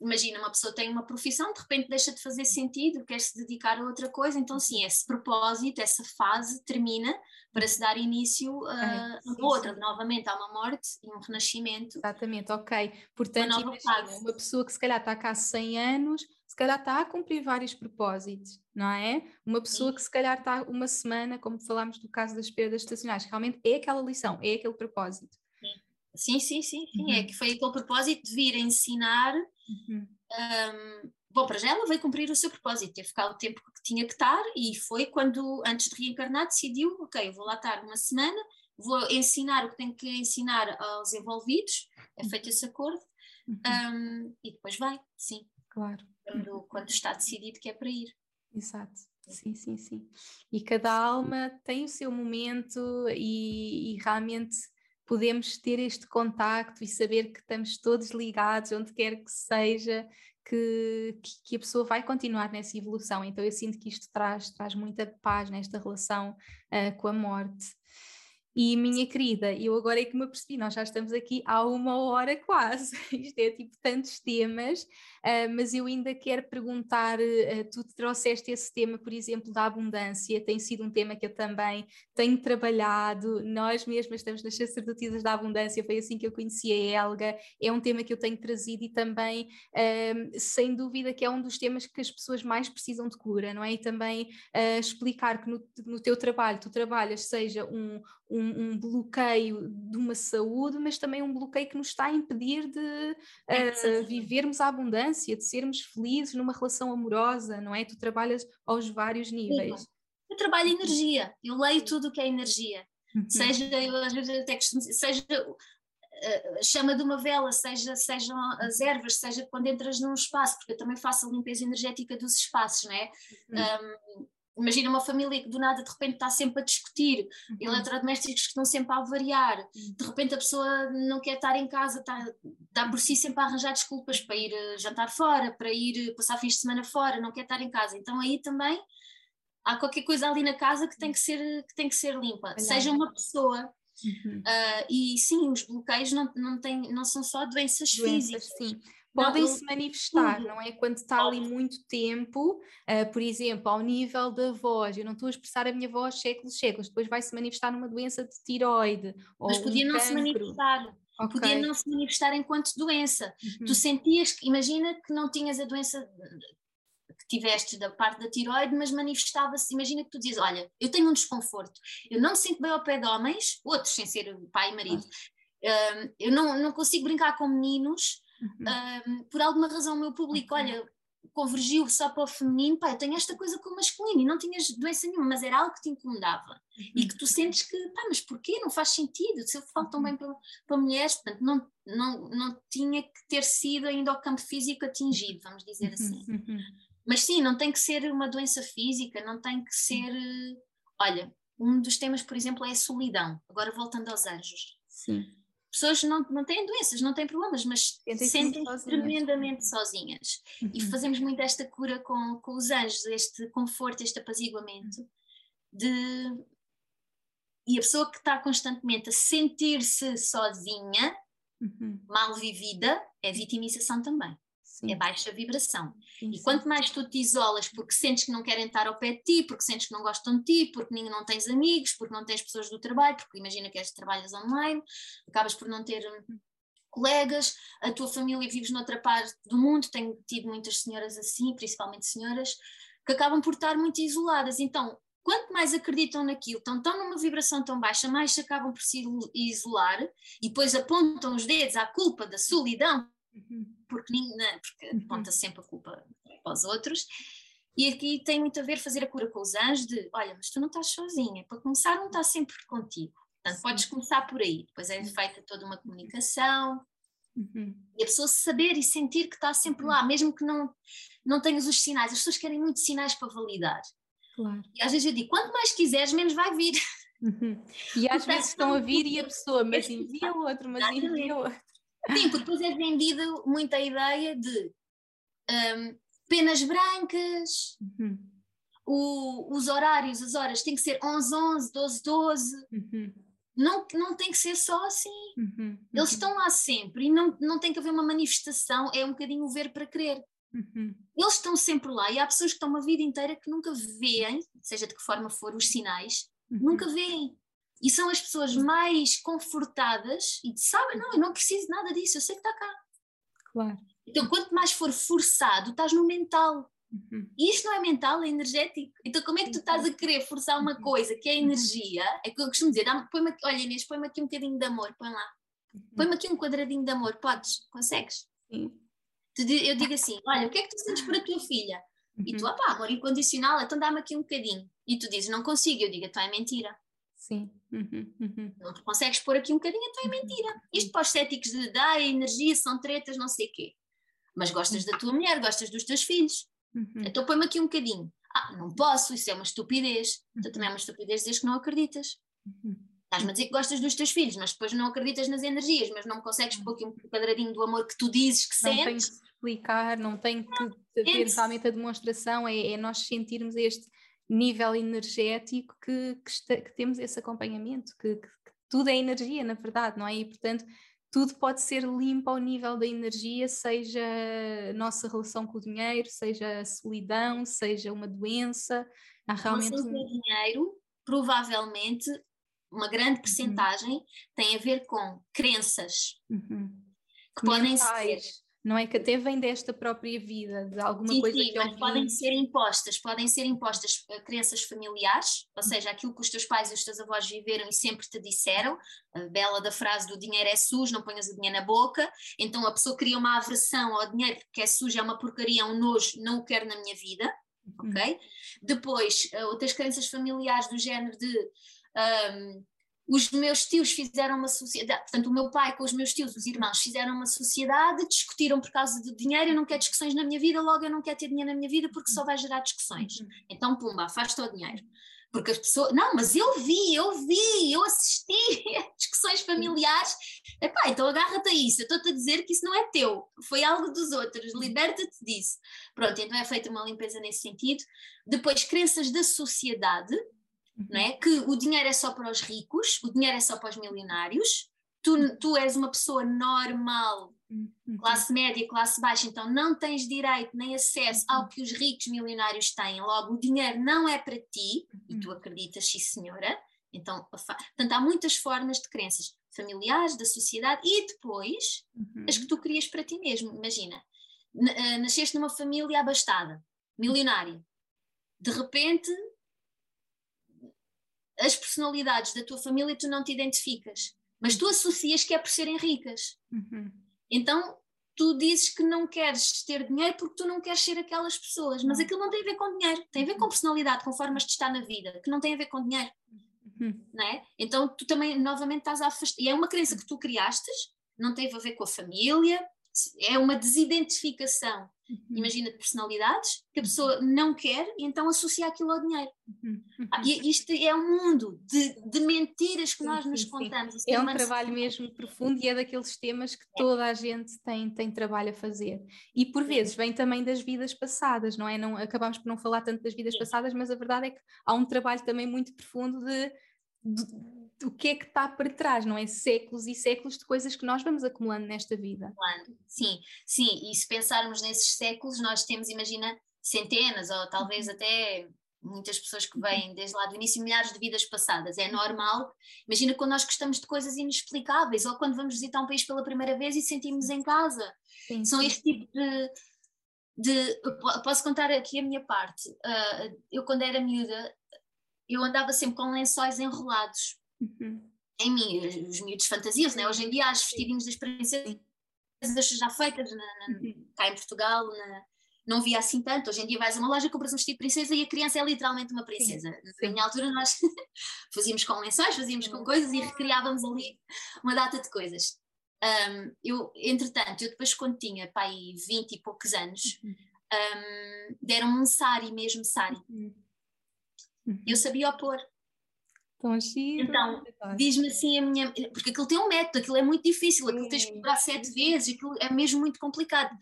[SPEAKER 2] imagina, uma pessoa tem uma profissão, de repente deixa de fazer sentido, quer se dedicar a outra coisa, então sim, esse propósito, essa fase termina para se dar início a, é, sim, outra, sim. novamente há uma morte e um renascimento.
[SPEAKER 1] Exatamente, ok. Portanto, uma, imagina, uma pessoa que se calhar está cá há 100 anos, se calhar está a cumprir vários propósitos, não é? Uma pessoa que se calhar está uma semana, como falámos do caso das perdas estacionais, realmente é aquela lição, é aquele propósito.
[SPEAKER 2] Sim, sim, sim, sim. É uhum. é que foi aquele propósito de vir ensinar. Uhum. Um, bom, para já ela veio cumprir o seu propósito, teve ficar o tempo que tinha que estar e foi quando, antes de reencarnar, decidiu, ok, eu vou lá estar uma semana, vou ensinar o que tenho que ensinar aos envolvidos, é feito uhum. esse acordo, uhum. um, e depois vai, sim.
[SPEAKER 1] Claro
[SPEAKER 2] quando, quando está decidido que é para ir.
[SPEAKER 1] Exato. Sim, sim, sim. E cada alma tem o seu momento e, e, realmente podemos ter este contacto e saber que estamos todos ligados, onde quer que seja, que, que a pessoa vai continuar nessa evolução. Então eu sinto que isto traz, traz muita paz nesta relação uh, com a morte. E minha querida, eu agora é que me apercebi, nós já estamos aqui há uma hora quase, *laughs* isto é tipo tantos temas, uh, mas eu ainda quero perguntar, uh, tu trouxeste esse tema, por exemplo, da abundância, tem sido um tema que eu também tenho trabalhado, nós mesmas estamos nas sacerdotisas da abundância, foi assim que eu conheci a Helga, é um tema que eu tenho trazido e também, uh, sem dúvida, que é um dos temas que as pessoas mais precisam de cura, não é? E também explicar que no, no teu trabalho, tu trabalhas, seja um um, um, bloqueio de uma saúde, mas também um bloqueio que nos está a impedir de uh, vivermos a abundância, de sermos felizes numa relação amorosa, não é? Tu trabalhas aos vários níveis. Sim.
[SPEAKER 2] Eu trabalho energia, eu leio tudo o que é energia. Uhum. Seja, eu às vezes até costumo seja a chama de uma vela, seja, sejam as ervas, seja quando entras num espaço, porque eu também faço a limpeza energética dos espaços, não é? Uhum. Um, imagina uma família que do nada de repente está sempre a discutir, uhum. eletrodomésticos que estão sempre a variar, uhum. de repente a pessoa não quer estar em casa, está, dá por si sempre a arranjar desculpas para ir eh, jantar fora, para ir eh, passar fins de semana fora, não quer estar em casa. Então aí também há qualquer coisa ali na casa que tem que ser, que tem que ser limpa, seja uma pessoa. Uhum. Uh, e sim, os bloqueios não, não, tem, não são só doenças, doenças físicas. Sim
[SPEAKER 1] podem se manifestar, não é? Quando está ali muito tempo, uh, por exemplo, ao nível da voz, eu não estou a expressar a minha voz séculos, séculos, depois vai se manifestar numa doença de tiroide.
[SPEAKER 2] Mas podia um não cancro. se manifestar. Okay. Podia não se manifestar enquanto doença. Uhum. Tu sentias que, imagina que não tinhas a doença que tiveste da parte da tiroide, mas manifestava-se, imagina que tu dizes, olha, eu tenho um desconforto, eu não me sinto bem ao pé de homens, outros sem ser pai e marido, uh, eu não, não consigo brincar com meninos, uhum. uh, por alguma razão o meu público, uhum. olha, convergiu só para o feminino, pá, eu tenho esta coisa com o masculino e não tinhas doença nenhuma, mas era algo que te incomodava uhum. e que tu sentes que, pá, mas porquê? Não faz sentido, se eu falo tão bem para, para mulheres, portanto, não, não, não tinha que ter sido ainda o campo físico atingido, vamos dizer assim. Uhum. Mas sim, não tem que ser uma doença física, não tem que ser. Olha, um dos temas, por exemplo, é a solidão. Agora voltando aos anjos.
[SPEAKER 1] Sim
[SPEAKER 2] pessoas não, não têm doenças, não têm problemas, mas sentem-se tremendamente sozinhas. Uhum. E fazemos muito esta cura com, com os anjos, este conforto, este apaziguamento de e a pessoa que está constantemente a sentir-se sozinha, uhum. mal vivida, é vitimização também. Sim. é baixa vibração. Sim, e quanto mais tu te isolas porque sentes que não querem estar ao pé de ti, porque sentes que não gostam de ti, porque não tens amigos, porque não tens pessoas do trabalho, porque imagina que és, trabalhas online, acabas por não ter hum, colegas, a tua família vives noutra parte do mundo, tenho tido muitas senhoras assim, principalmente senhoras, que acabam por estar muito isoladas. Então, quanto mais acreditam naquilo, estão tão numa vibração tão baixa, mais se acabam por se isolar e depois apontam os dedos à culpa da solidão Uhum. Porque, né, porque uhum. aponta sempre a culpa para os outros. E aqui tem muito a ver fazer a cura com os anjos de, olha, mas tu não estás sozinha, para começar não estás sempre contigo. Portanto, podes começar por aí. Depois é feita toda uma comunicação uhum. e a pessoa saber e sentir que está sempre lá, mesmo que não, não tenhas os sinais. As pessoas querem muitos sinais para validar.
[SPEAKER 1] Claro.
[SPEAKER 2] E às vezes eu digo, quanto mais quiseres, menos vai vir.
[SPEAKER 1] Uhum. E às vezes estão a vir e a pessoa, mas envia outro, mas envia outro.
[SPEAKER 2] Sim, porque depois é vendido muita ideia de um, penas brancas, uhum. o, os horários, as horas têm que ser 11, 11, 12, 12. Uhum. Não, não tem que ser só assim. Uhum. Eles estão lá sempre e não, não tem que haver uma manifestação, é um bocadinho ver para crer. Uhum. Eles estão sempre lá e há pessoas que estão uma vida inteira que nunca veem, seja de que forma for, os sinais, uhum. nunca veem. E são as pessoas mais confortadas e sabem, não, eu não preciso nada disso, eu sei que está cá.
[SPEAKER 1] Claro.
[SPEAKER 2] Então, quanto mais for forçado, estás no mental. Uhum. E isto não é mental, é energético. Então, como é que tu estás a querer forçar uma uhum. coisa que é energia? É que eu costumo dizer: põe aqui, olha, Inês, põe-me aqui um bocadinho de amor, põe lá. Uhum. Põe-me aqui um quadradinho de amor, podes? Consegues?
[SPEAKER 1] Sim.
[SPEAKER 2] Eu digo assim: olha, o que é que tu sentes por a tua filha? E tu, opá, amor incondicional, então dá-me aqui um bocadinho. E tu dizes: não consigo. Eu digo: então é mentira.
[SPEAKER 1] Sim. Uhum, uhum.
[SPEAKER 2] Não te consegues pôr aqui um bocadinho, então é mentira. Isto para os céticos de dar energia, são tretas, não sei o quê. Mas gostas da tua mulher, gostas dos teus filhos. Uhum. Então põe-me aqui um bocadinho. Ah, não posso, isso é uma estupidez. Então também é uma estupidez dizer que não acreditas. Uhum. Estás-me a dizer que gostas dos teus filhos, mas depois não acreditas nas energias, mas não me consegues pôr aqui um quadradinho do amor que tu dizes que
[SPEAKER 1] não
[SPEAKER 2] sentes.
[SPEAKER 1] Não tem que explicar, não tem que ter realmente a demonstração, é, é nós sentirmos este nível energético que, que, que temos esse acompanhamento, que, que, tudo é energia, na verdade, não é? E portanto, tudo pode ser limpo ao nível da energia, seja a nossa relação com o dinheiro, seja a solidão, seja uma doença.
[SPEAKER 2] Há realmente. Com o dinheiro, provavelmente, uma grande percentagem uhum. tem a ver com crenças.
[SPEAKER 1] Uhum.
[SPEAKER 2] Que podem ser
[SPEAKER 1] não é que até vem desta própria vida, de alguma
[SPEAKER 2] sim,
[SPEAKER 1] coisa
[SPEAKER 2] sim,
[SPEAKER 1] que
[SPEAKER 2] mas podem ser impostas, podem ser impostas uh, crenças familiares, ou seja, aquilo que os teus pais e os teus avós viveram e sempre te disseram, a bela da frase do dinheiro é sujo, não ponhas o dinheiro na boca, então a pessoa cria uma aversão ao dinheiro porque é sujo, é uma porcaria, é um nojo, não o quero na minha vida, uhum. ok? Depois, uh, outras crenças familiares do género de... Um, os meus tios fizeram uma sociedade, portanto, o meu pai com os meus tios, os irmãos, fizeram uma sociedade, discutiram por causa de dinheiro, eu não quero discussões na minha vida, logo eu não quero ter dinheiro na minha vida porque só vai gerar discussões. Uhum. Então, pumba, afasta o dinheiro. Porque as pessoas, não, mas eu vi, eu vi, eu assisti *laughs* a discussões familiares. Epá, então agarra-te a isso, eu estou-te a dizer que isso não é teu, foi algo dos outros, uhum. liberta-te disso. Pronto, então é feita uma limpeza nesse sentido. Depois, crenças da sociedade, não é? que o dinheiro é só para os ricos, o dinheiro é só para os milionários, tu, tu és uma pessoa normal, uhum. classe média, classe baixa, então não tens direito nem acesso ao uhum. que os ricos milionários têm, logo o dinheiro não é para ti, e tu uhum. acreditas, sim senhora, então, portanto, há muitas formas de crenças familiares, da sociedade e depois uhum. as que tu crias para ti mesmo. Imagina, eh, nasceste numa família abastada, milionária. De repente, as personalidades da tua família tu não te identificas, mas tu associas que é por serem ricas. Uhum. Então tu dizes que não queres ter dinheiro porque tu não queres ser aquelas pessoas, mas aquilo não tem a ver com dinheiro, tem a ver com uhum. personalidade, com formas de estar na vida, que não tem a ver com dinheiro. Uhum. Não é? Então tu também novamente estás a afastar. E é uma crença que tu criastes, não tem a ver com a família, é uma desidentificação, uhum. imagina, de personalidades, que a uhum. pessoa não quer e então associa aquilo ao dinheiro. Uhum. Ah, e isto é um mundo de, de mentiras que sim, nós sim, nos contamos.
[SPEAKER 1] É um trabalho mesmo profundo e é daqueles temas que é. toda a gente tem, tem trabalho a fazer. E por vezes vem também das vidas passadas, não é? Não, acabamos por não falar tanto das vidas passadas, mas a verdade é que há um trabalho também muito profundo de, de o que é que está por trás, não é? Séculos e séculos de coisas que nós vamos acumulando nesta vida.
[SPEAKER 2] Sim, sim, e se pensarmos nesses séculos, nós temos, imagina, centenas ou talvez uhum. até muitas pessoas que vêm desde lá do início, milhares de vidas passadas. É normal. Imagina quando nós gostamos de coisas inexplicáveis ou quando vamos visitar um país pela primeira vez e sentimos em casa. Sim, São sim. este tipo de. de posso contar aqui a minha parte. Uh, eu, quando era miúda, eu andava sempre com lençóis enrolados Uhum. Em mim, os miúdos fantasiam né? Hoje em dia, as vestidinhos das princesas já feitas na, na, uhum. cá em Portugal, na, não via assim tanto. Hoje em dia vais a uma loja, compras um vestido de princesa e a criança é literalmente uma princesa. Sim, sim. Na minha altura nós *laughs* fazíamos com lençóis, fazíamos com coisas e recriávamos ali uma data de coisas. Um, eu, entretanto, eu depois quando tinha pai 20 e poucos anos, uhum. um, deram-me um sari mesmo, sari. Uhum. Eu sabia opor.
[SPEAKER 1] Tão giro.
[SPEAKER 2] Então, diz-me assim a minha. Porque aquilo tem um método, aquilo é muito difícil, aquilo tens que comprar sete vezes, aquilo é mesmo muito complicado.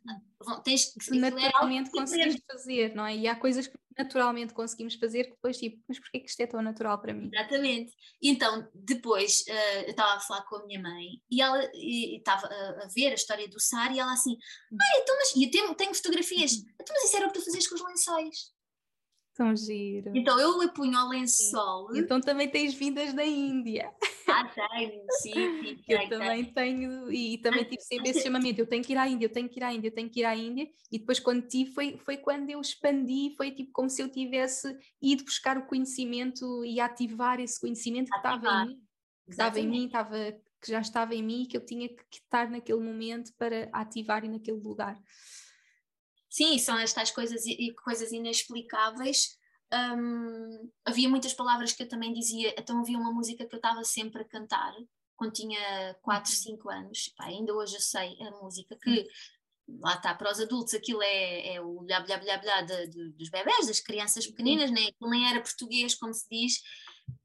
[SPEAKER 1] Tens, que naturalmente é conseguimos fazer, não é? E há coisas que naturalmente conseguimos fazer que depois, tipo, mas porquê que isto é tão natural para mim?
[SPEAKER 2] Exatamente. Então, depois, uh, eu estava a falar com a minha mãe e ela estava a, a, ver a história do SAR e ela assim, ah, então, mas. E eu tenho, tenho fotografias, uhum. então, mas isso era o que tu fazias com os lençóis.
[SPEAKER 1] Tão giro.
[SPEAKER 2] Então eu lhe punho ao lençol.
[SPEAKER 1] Sim. Então também tens vindas da Índia.
[SPEAKER 2] Ah, tenho, sim, sim. *laughs*
[SPEAKER 1] eu também tenho, e também tive sempre esse chamamento, eu tenho que ir à Índia, eu tenho que ir à Índia, eu tenho que ir à Índia, e depois quando tive foi, foi quando eu expandi, foi tipo como se eu tivesse ido buscar o conhecimento e ativar esse conhecimento que ativar. estava em mim, que estava em mim, estava, que já estava em mim e que eu tinha que estar naquele momento para ativar e naquele lugar.
[SPEAKER 2] Sim, são estas coisas e coisas inexplicáveis. Um, havia muitas palavras que eu também dizia, então havia uma música que eu estava sempre a cantar quando tinha 4, 5 uhum. anos, Pá, ainda hoje eu sei a música que lá está, para os adultos aquilo é, é o blá blá blá blá de, de, dos bebés, das crianças pequeninas, né? aquilo nem era português, como se diz,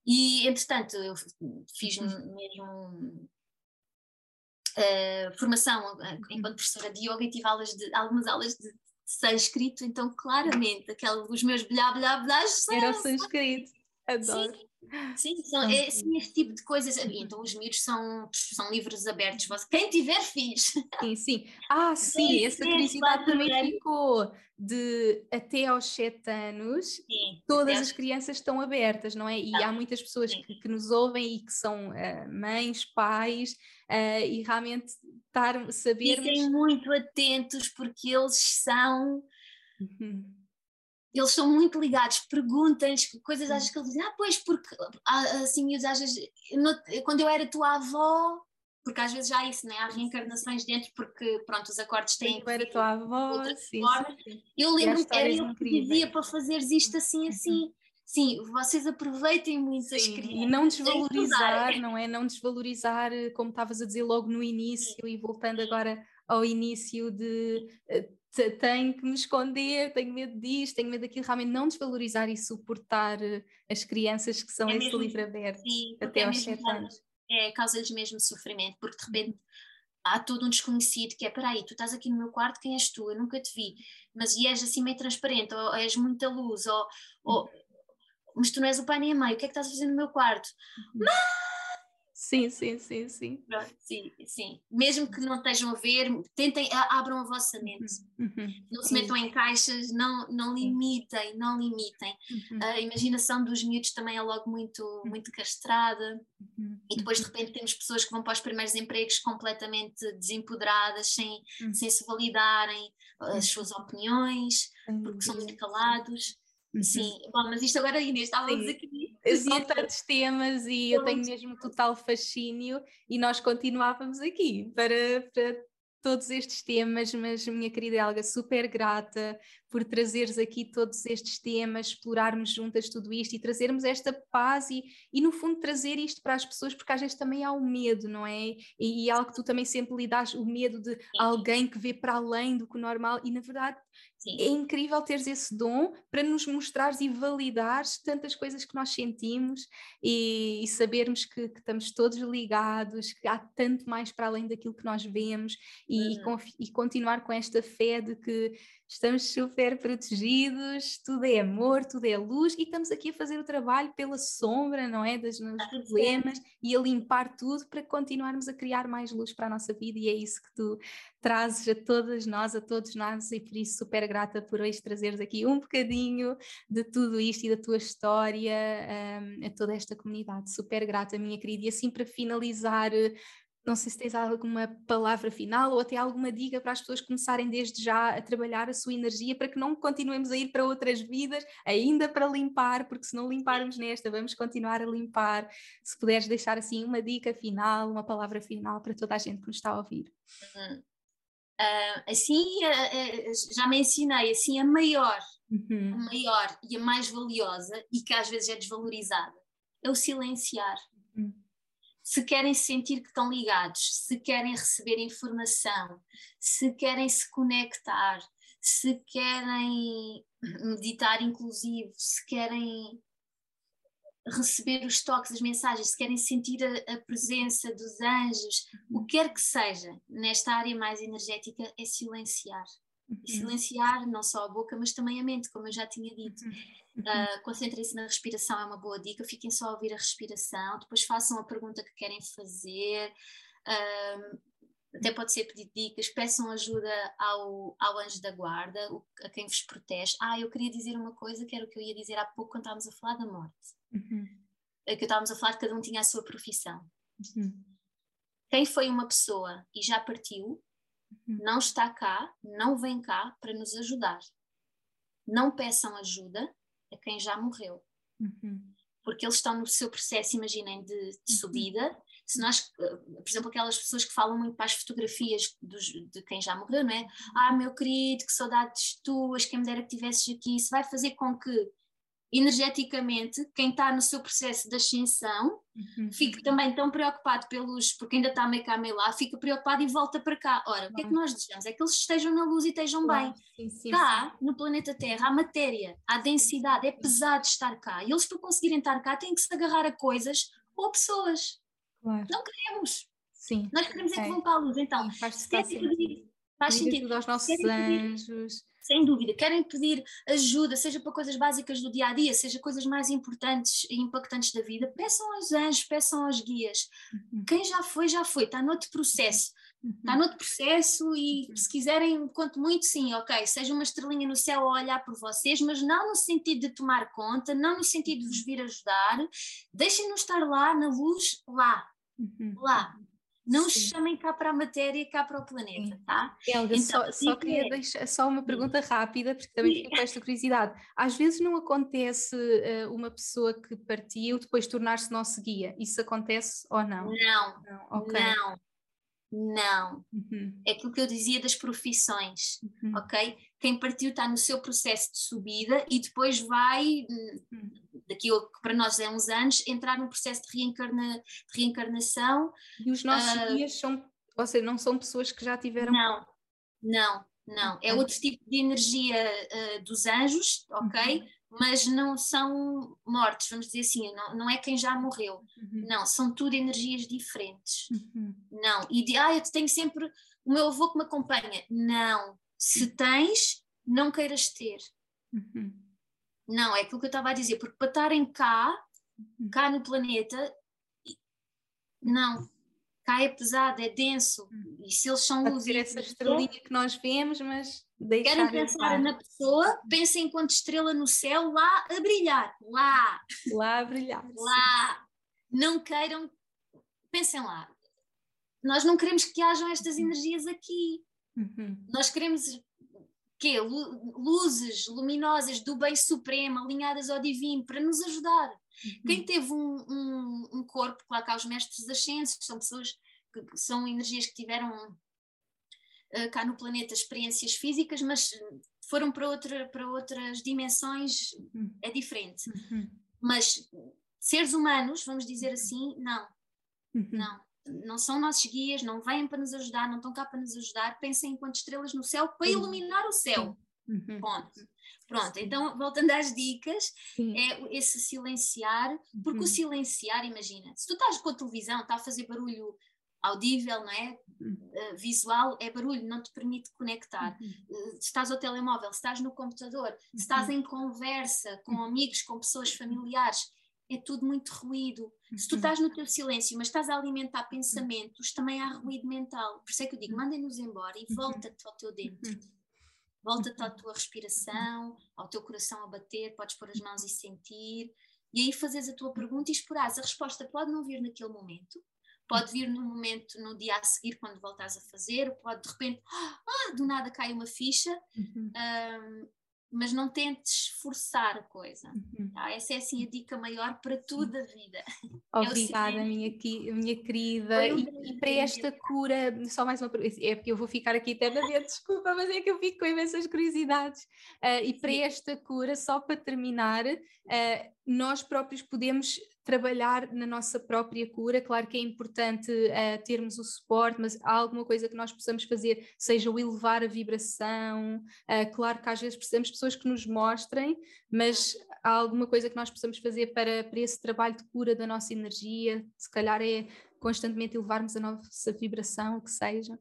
[SPEAKER 2] e entretanto eu fiz uhum. mesmo uh, formação uh, enquanto professora de yoga e tive aulas de, algumas aulas de sânscrito, então claramente aquele, os meus blá blá blá
[SPEAKER 1] era o sânscrito, adoro.
[SPEAKER 2] Sim, Sim, são, é assim, esse tipo de coisas. Então, os miúdos são, são livros abertos. Quem tiver filhos.
[SPEAKER 1] Sim, sim. Ah, sim, sim essa curiosidade também ficou de até aos 7 anos, sim, todas as crianças estão abertas, não é? E há muitas pessoas que, que, nos ouvem e que são uh, mães, pais, uh, e realmente estar, sabermos...
[SPEAKER 2] Fiquem muito atentos porque eles são... Uhum eles são muito ligados, perguntam-lhes coisas às que eles dizem, ah, pois, porque assim, às vezes, quando eu era tua avó, porque às vezes já há isso, né? há reencarnações dentro, porque pronto, os acordes têm.
[SPEAKER 1] Eu era tua avó, sim, sim,
[SPEAKER 2] Eu lembro que era eu que dizia para fazeres isto assim, uhum. assim. Sim, vocês aproveitem muito sim, as crianças.
[SPEAKER 1] E não desvalorizar, *laughs* não é? Não desvalorizar, como estavas a dizer logo no início, sim. e voltando agora ao início de eh, tenho que me esconder, tenho medo disto, tenho medo daquilo, realmente não desvalorizar e suportar eh, as crianças que são é esse livre aberto sim, até é aos 7 anos.
[SPEAKER 2] É, causa-lhes mesmo sofrimento, porque de repente há todo um desconhecido que é, peraí, tu estás aqui no meu quarto, quem és tu? Eu nunca te vi, mas e és assim meio transparente, ou és muita luz, ou, ou mas tu não és o pai nem a mãe, o que é que estás a fazer no meu quarto? Uhum. Mãe!
[SPEAKER 1] Sim, sim, sim, sim.
[SPEAKER 2] Pronto, sim, sim. Mesmo que não estejam a ver, tentem, abram a vossa mente. Uhum. uhum. Não se metam em caixas, não, não limitem, não limitem. Uhum. A imaginação dos miúdos também é logo muito, uhum. muito castrada. Uhum. E depois, de repente, temos pessoas que vão para os primeiros empregos completamente desempoderadas, sem, uhum. sem se validarem as suas opiniões, porque são muito calados. Sim, bom, mas isto agora, Inês, estávamos Sim. aqui.
[SPEAKER 1] São tantos temas e eu tenho mesmo total fascínio e nós continuávamos aqui para, para todos estes temas, mas minha querida Helga, super grata por trazeres aqui todos estes temas, explorarmos juntas tudo isto e trazermos esta paz e, e no fundo trazer isto para as pessoas, porque às vezes também há o medo, não é? E, e algo que tu também sempre lidas, o medo de alguém que vê para além do que o normal e na verdade Sim. É incrível teres esse dom para nos mostrares e validares tantas coisas que nós sentimos e, e sabermos que, que, estamos todos ligados, que há tanto mais para além daquilo que nós vemos e, uhum. e, e continuar com esta fé de que estamos super protegidos, tudo é amor, tudo é luz e estamos aqui a fazer o trabalho pela sombra, não é? Dos problemas e a limpar tudo para continuarmos a criar mais luz para a nossa vida e é isso que tu trazes a todas nós, a todos nós e por isso super grata por hoje trazeres aqui um bocadinho de tudo isto e da tua história um, a toda esta comunidade. Super grata, minha querida. E assim para finalizar, não sei se tens alguma palavra final ou até alguma dica para as pessoas começarem desde já a trabalhar a sua energia para que não continuemos a ir para outras vidas, ainda para limpar, porque se não limparmos nesta, vamos continuar a limpar. Se puderes deixar assim uma dica final, uma palavra final para toda a gente que nos está a ouvir.
[SPEAKER 2] Uhum. Uh, assim, uh, uh, já mencionei, assim, a maior, uhum. a maior e a mais valiosa e que às vezes é desvalorizada é o silenciar. Uhum se querem sentir que estão ligados, se querem receber informação, se querem se conectar, se querem meditar inclusive, se querem receber os toques, as mensagens, se querem sentir a, a, presença dos anjos, o que quer que seja, nesta área mais energética, é silenciar. Uhum. Silenciar não só a boca, mas também a mente, como eu já tinha dito. Uhum. Uh, Concentrem-se na respiração, é uma boa dica. Fiquem só a ouvir a respiração, depois façam a pergunta que querem fazer. Uh, até pode ser pedir dicas, peçam ajuda ao, ao anjo da guarda, o, a quem vos protege. Ah, eu queria dizer uma coisa que era o que eu ia dizer há pouco quando estávamos a falar da morte. Uhum. É que estávamos a falar que cada um tinha a sua profissão. Uhum. Quem foi uma pessoa e já partiu. Não está cá, não vem cá para nos ajudar. Não peçam ajuda, a quem já morreu. Uhum. Porque eles estão no seu processo, imaginem, de, de uhum. subida. Se nós, eh, por exemplo, aquelas pessoas que falam muito para as fotografias dos, de quem já morreu, não é? Ah, meu querido, que saudades tuas, quem me dera que estivesses aqui. Isso vai fazer com que energeticamente, quem está no seu processo de ascensão uhum. fica também tão preocupado pelos, porque ainda está meio cá, meio lá, fica preocupado e volta para cá. Ora, o que é que nós desejamos? É que eles estejam na luz e estejam bem. Sim, sim, cá, sim. no planeta Terra, há matéria, há densidade, é pesado estar cá. E eles, para conseguirem estar cá, têm que se agarrar a coisas ou pessoas. Claro. Não queremos. Sim. Nós queremos é, é que vão para a luz. Então,
[SPEAKER 1] faz, faz sentido. Faz sentido. aos nossos anjos
[SPEAKER 2] sem dúvida, querem pedir ajuda, seja para coisas básicas do dia a dia, seja coisas mais importantes e impactantes da vida, peçam aos anjos, peçam aos guias. Uhum. Quem já foi, já foi, está noutro processo. Uhum. Está noutro processo e uhum. se quiserem, quanto muito, sim, ok, seja uma estrelinha no céu a olhar por vocês, mas não no sentido de tomar conta, não no sentido de vos vir ajudar, deixem-nos estar lá, na luz, lá, uhum. lá, não Sim. chamem cá para a matéria, cá para o planeta, tá?
[SPEAKER 1] Helga, então, só, só queria é... deixar só uma pergunta rápida, porque também fico com esta curiosidade. Às vezes não acontece uh, uma pessoa que partiu depois tornar-se nosso guia. Isso acontece ou não?
[SPEAKER 2] Não, não. Okay. não. Não. Uhum. É aquilo que eu dizia das profissões, uhum. ok? Quem partiu está no seu processo de subida e depois vai, uhum. daqui a que para nós é uns anos, entrar num processo de, reencarna, de reencarnação.
[SPEAKER 1] E os nossos uh, guias são, ou seja, não são pessoas que já tiveram.
[SPEAKER 2] Não, não, não. É outro tipo de energia uh, dos anjos, ok? Uhum mas não são mortos, vamos dizer assim, não, não é quem já morreu, uhum. não, são tudo energias diferentes. Uhum. Não, e de, ah, eu tenho sempre o meu avô que me acompanha. Não, se uhum. tens, não queiras ter. Uhum. Não, é aquilo que eu estava a dizer, porque para estarem cá, uhum. cá no planeta, Não, cai é pesado, é denso. Hum. E se eles são
[SPEAKER 1] luz. essa estrelinha que nós vemos, mas
[SPEAKER 2] Querem pensar na pessoa, pensem enquanto estrela no céu, lá a brilhar. Lá.
[SPEAKER 1] Lá a brilhar.
[SPEAKER 2] Lá. Não queiram. Pensem lá. Nós não queremos que hajam estas uhum. energias aqui. Uhum. Nós queremos quê? Luzes luminosas do bem supremo, alinhadas ao divino, para nos ajudar. Uhum. Quem teve um, um, um corpo, claro que há os mestres ascensos, são pessoas que são energias que tiveram uh, cá no planeta experiências físicas, mas foram para, outra, para outras dimensões, uhum. é diferente. Uhum. Mas seres humanos, vamos dizer assim, não. Uhum. Não. Não são nossos guias, não vêm para nos ajudar, não estão cá para nos ajudar. Pensem enquanto estrelas no céu para iluminar o céu. Uhum. Ponto. Pronto, então voltando às dicas, Sim. é esse silenciar, porque uhum. o silenciar, imagina, se tu estás com a televisão, está a fazer barulho audível, não é? Uh, visual é barulho, não te permite conectar. Uh, se estás ao telemóvel, se estás no computador, se estás uhum. em conversa com amigos, com pessoas familiares, é tudo muito ruído. Se tu estás no teu silêncio, mas estás a alimentar pensamentos, também há ruído mental. Por isso é que eu digo, mandem-nos embora e volta-te ao teu dentro. Volta-te à tua respiração, ao teu coração a bater, podes pôr as mãos e sentir. E aí fazes a tua pergunta e exploras. A resposta pode não vir naquele momento, pode vir no momento, no dia a seguir, quando voltares a fazer, pode de repente, ah, do nada cai uma ficha, uhum. um, mas não tentes forçar a coisa. Uhum. Tá? Essa é assim a dica maior para tudo a vida. *laughs*
[SPEAKER 1] É Obrigada, minha, minha querida. E, e, para esta cura, só mais uma pergunta, é porque eu vou ficar aqui ver, *laughs* desculpa, mas é que eu fico com imensas curiosidades. Uh, e para esta cura, só para terminar, uh, nós próprios podemos trabalhar na nossa própria cura. Claro que é importante uh, termos o suporte, mas há alguma coisa que nós possamos fazer, seja o elevar a vibração. Uh, claro que às vezes precisamos de pessoas que nos mostrem, mas há alguma coisa que nós possamos fazer para, para esse trabalho de cura da nossa energia. Se calhar é constantemente elevarmos a nossa vibração, o que seja.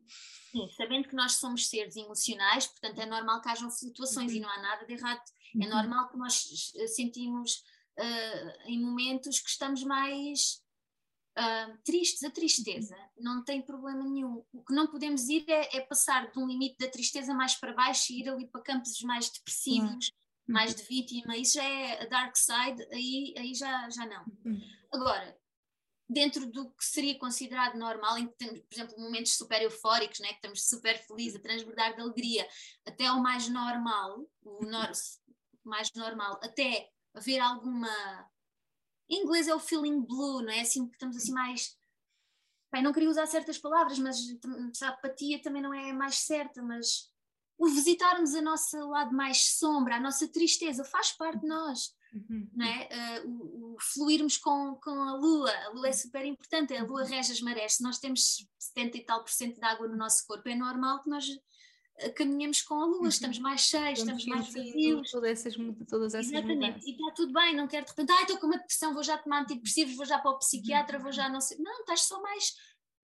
[SPEAKER 2] Sim, sabendo que nós somos seres emocionais, portanto é normal que hajam flutuações uhum. e não há nada de errado. É uhum. normal que nós sentimos uh, em momentos que estamos mais uh, tristes. A tristeza não tem problema nenhum. O que não podemos ir é, é, passar de um limite da tristeza mais para baixo e ir ali para campos mais depressivos, uhum. mais de vítima. Isso já é a dark side, aí, aí já, já não. Uhum. Agora, dentro do que seria considerado normal, em que temos, por exemplo, momentos super eufóricos, né, que estamos super felizes, a transbordar de alegria, até o mais normal, o *laughs* mais normal, até haver alguma. Em inglês é o feeling blue, não é? Assim que estamos assim mais. Bem, não queria usar certas palavras, mas a apatia também não é mais certa, mas o visitarmos a nossa lado mais sombra, a nossa tristeza, faz parte de nós. Uhum. Não é? Uh, o, o, fluirmos com, com a lua, a lua é super importante, a lua rege as marés. Se nós temos 70 e tal por cento de água no nosso corpo, é normal que nós caminhamos com a lua, uhum. estamos mais cheios, estamos mais vazios.
[SPEAKER 1] Todas essas, todas essas
[SPEAKER 2] Exatamente, mudanças. e está tudo bem, não quero de repente, ah, estou com uma depressão, vou já tomar antidepressivos, vou já para o psiquiatra, vou já não sei. Não, estás só mais,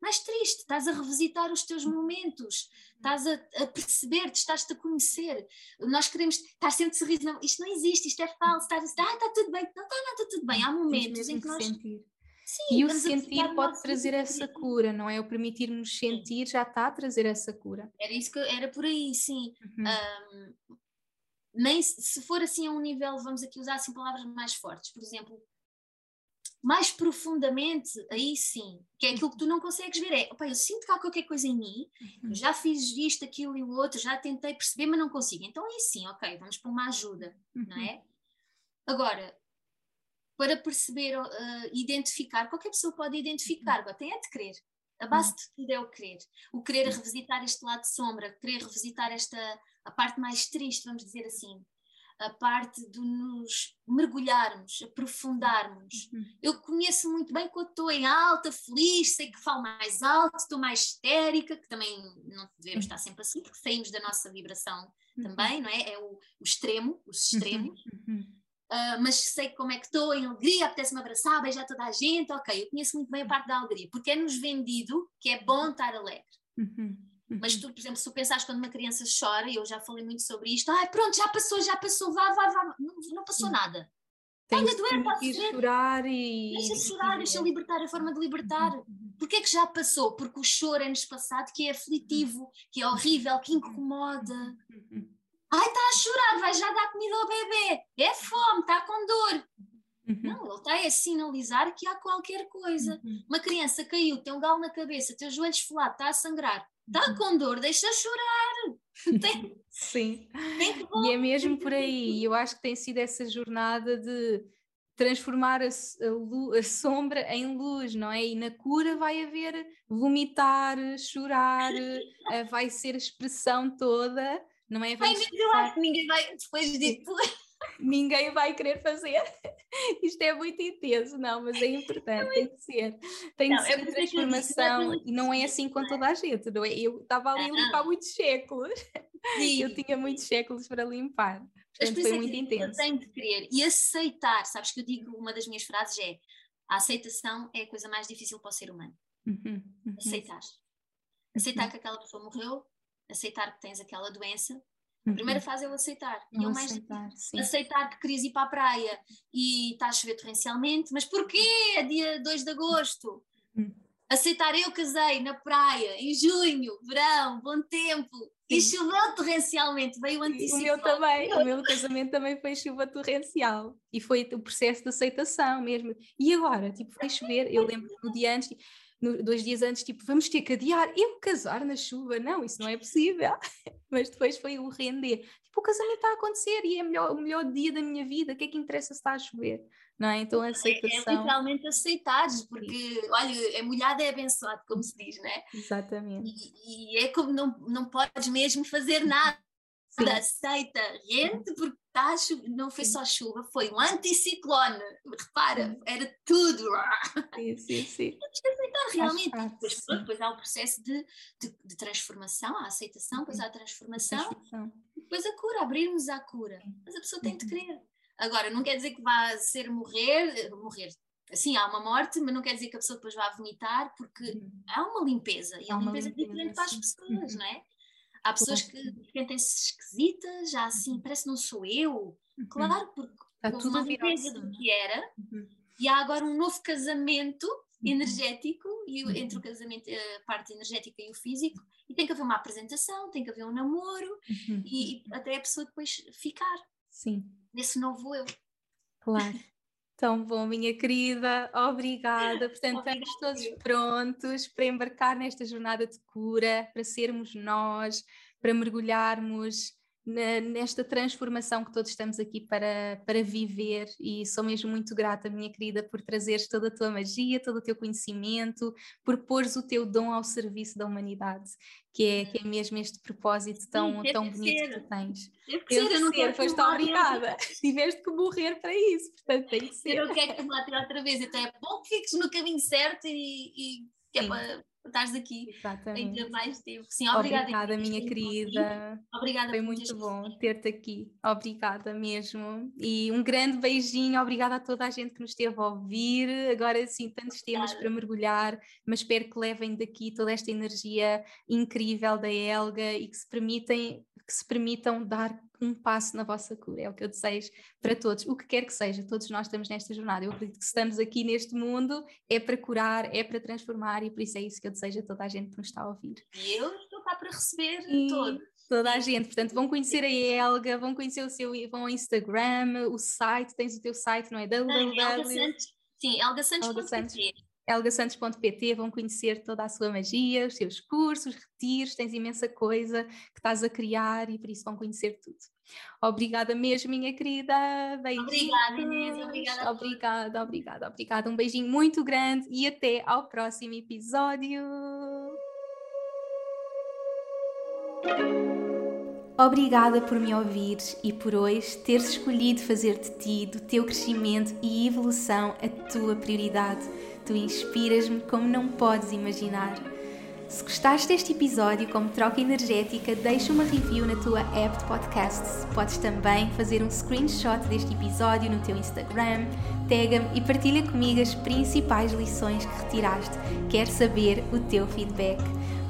[SPEAKER 2] mais triste, estás a revisitar os teus momentos, estás a, a perceber-te, estás-te a conhecer. Nós queremos estar sempre sorriso, não, isto não existe, isto é falso, estás a dizer, ah, está tudo bem, não está nada, tudo bem. Há momentos em que nós.
[SPEAKER 1] Sentir. Sim, e o sentir pode trazer essa cura, não é? O permitir-nos sentir já está a trazer essa cura.
[SPEAKER 2] Era isso que era por aí, sim. Uhum. Um, nem se for assim a um nível, vamos aqui usar assim palavras mais fortes, por exemplo, mais profundamente, aí sim, que é aquilo que tu não consegues ver, é, opa, eu sinto que há qualquer coisa em mim, uhum. já fiz isto, aquilo e o outro, já tentei perceber, mas não consigo. Então aí sim, ok, vamos para uma ajuda, uhum. não é? Agora, para perceber, uh, identificar. Qualquer pessoa pode identificar, agora tem é de crer. A base uhum. de tudo é o querer. O querer revisitar este lado de sombra, querer revisitar esta, a parte mais triste, vamos dizer assim. A parte de nos mergulharmos, aprofundarmos. Uhum. Eu conheço muito bem quando estou em alta, feliz, sei que falo mais alto, estou mais histérica, que também não devemos estar sempre assim, porque saímos da nossa vibração uhum. também, não é? É o, o extremo, os extremos. Uhum. Uh, mas sei como é que estou, em alegria, apetece-me abraçar, beijar toda a gente, ok, eu conheço muito bem a parte da alegria, porque é-nos vendido que é bom estar alegre. Uhum, uhum. Mas tu, por exemplo, se tu pensares quando uma criança chora, e eu já falei muito sobre isto, ah, pronto, já passou, já passou, vá, vá, vá, não, não passou nada. Olha, doer,
[SPEAKER 1] pode chorar e.
[SPEAKER 2] Deixa chorar, deixa libertar a forma de libertar. Uhum. Porquê é que já passou? Porque o choro é-nos passado que é aflitivo, que é horrível, que incomoda. Uhum. Ai, está a chorar, vai já dar comida ao bebê. É fome, está com dor. Uhum. Não, ele está a sinalizar que há qualquer coisa. Uhum. Uma criança caiu, tem um galo na cabeça, tem os joelhos esfolado, está a sangrar. Está uhum. com dor, deixa chorar. *laughs*
[SPEAKER 1] Tem, Sim. Tem e é mesmo por aí. Eu acho que tem sido essa jornada de transformar a, a, a, sombra em luz, não é? E na cura vai haver vomitar, chorar, *laughs* eh, vai ser a expressão toda, não é?
[SPEAKER 2] Vai Ai, eu acho que ninguém vai, depois disso, *laughs*
[SPEAKER 1] ninguém vai querer fazer. *laughs* Isto é muito intenso, não, mas é importante, tem que ser. Tem não, que ser transformação e não é assim com toda a gente, não é? Eu estava ali a limpar muitos séculos, *laughs* Sim. eu tinha muitos séculos para limpar. Portanto, foi é muito intenso.
[SPEAKER 2] Tem de querer e aceitar, sabes que eu digo, uma das minhas frases é a aceitação é a coisa mais difícil para o ser humano. Uhum, uhum. Aceitar. Aceitar uhum. que aquela pessoa morreu, aceitar que tens aquela doença, a primeira uhum. fase é o aceitar. É o mais aceitar, aceitar que querias ir para a praia e está a chover torrencialmente, mas porquê? É dia 2 de agosto. Uhum. Aceitar eu casei na praia em junho, verão, bom tempo, e choveu torrencialmente, veio o
[SPEAKER 1] O meu também, o meu casamento também foi chuva torrencial e foi o processo de aceitação mesmo. E agora, tipo, foi chover, eu lembro no dia antes, no, dois dias antes, tipo, vamos ter que adiar, eu casar na chuva, não, isso não é possível. *laughs* Mas depois foi o render. Tipo, o casamento está a acontecer e é melhor, o melhor dia da minha vida, o que é que interessa se está a chover? Não é? Então a aceitação.
[SPEAKER 2] É, é literalmente aceitares, porque, olha, é molhado é abençoado, como se diz, não é?
[SPEAKER 1] Exatamente.
[SPEAKER 2] E, e é como não, não podes mesmo fazer nada. Sim. aceita, rente, porque tá, não foi só chuva, foi um anticiclone. Repara, era tudo. *laughs*
[SPEAKER 1] Sim, sim, sim.
[SPEAKER 2] Temos que aceitar realmente. depois, depois há o processo de, de, de, transformação, a aceitação, depois há a transformação, transformação. depois a cura, abrirmos à cura. Mas a pessoa tem de querer. Agora, não quer dizer que vá ser morrer, morrer. Assim, há uma morte, mas não quer dizer que a pessoa depois vá vomitar, porque uhum. há uma limpeza, e há a limpeza, limpeza diferente para as pessoas, uhum. não é? Há pessoas que sentem-se esquisitas, já assim, parece que não sou eu. Uhum. Claro, porque
[SPEAKER 1] Está houve uma limpeza
[SPEAKER 2] do que era, uhum. e há agora um novo casamento uhum. energético e uhum. entre o casamento, a parte energética e o físico, e tem que haver uma apresentação, tem que haver um namoro uhum. e, e, até a pessoa depois ficar
[SPEAKER 1] Sim.
[SPEAKER 2] nesse novo eu.
[SPEAKER 1] Claro. Tão bom, minha querida, obrigada. Portanto, *laughs* Obrigada. estamos todos prontos para embarcar nesta jornada de cura, para sermos nós, para mergulharmos nesta transformação que todos estamos aqui para, para viver e sou mesmo muito grata, minha querida, por trazeres toda a tua magia, todo o teu conhecimento, por pores o teu dom ao serviço da humanidade, que é, que é mesmo este propósito tão, Sim, tão bonito ser. que tu tens.
[SPEAKER 2] Teve que ser, eu não quero
[SPEAKER 1] foste obrigada, *laughs* tiveste que morrer para isso, portanto tem que ser.
[SPEAKER 2] Eu não quero que me outra vez, então é bom que fiques no caminho certo e, e que é para estás aqui Exatamente. ainda mais tempo. Sim, obrigada.
[SPEAKER 1] Obrigada, minha querida.
[SPEAKER 2] Obrigada
[SPEAKER 1] Foi muito bom ter-te aqui. Obrigada mesmo. E um grande beijinho. Obrigada a toda a gente que nos esteve a ouvir. Agora sim, tantos temas para mergulhar, mas espero que levem daqui toda esta energia incrível da Elga e que se permitem que se permitam dar um passo na vossa cura. É o que eu desejo para todos, o que quer que seja, todos nós estamos nesta jornada. Eu acredito que estamos aqui neste mundo é para curar, é para transformar e por isso é isso que eu desejo a toda a gente que nos está a ouvir.
[SPEAKER 2] E eu estou cá para receber e todos.
[SPEAKER 1] Toda a gente, portanto, vão conhecer a Elga, vão conhecer o seu vão ao Instagram, o site, tens o teu site, não é?
[SPEAKER 2] www. Sim, Elga Santos. Elga Santos
[SPEAKER 1] elgasantos.pt vão conhecer toda a sua magia, os seus cursos, retiros, tens imensa coisa que estás a criar e por isso vão conhecer tudo. Obrigada mesmo, minha querida.
[SPEAKER 2] Beijinhos. Obrigada, Inês. Obrigada.
[SPEAKER 1] Obrigada, obrigada, obrigada. Um beijinho muito grande e até ao próximo episódio. Obrigada por me ouvires e por hoje teres escolhido fazer de ti, do teu crescimento e evolução, a tua prioridade Tu inspiras-me como não podes imaginar. Se gostaste deste episódio como troca energética, deixa uma review na tua app de podcasts. Podes também fazer um screenshot deste episódio no teu Instagram, tag-me e partilha comigo as principais lições que retiraste. Quero saber o teu feedback.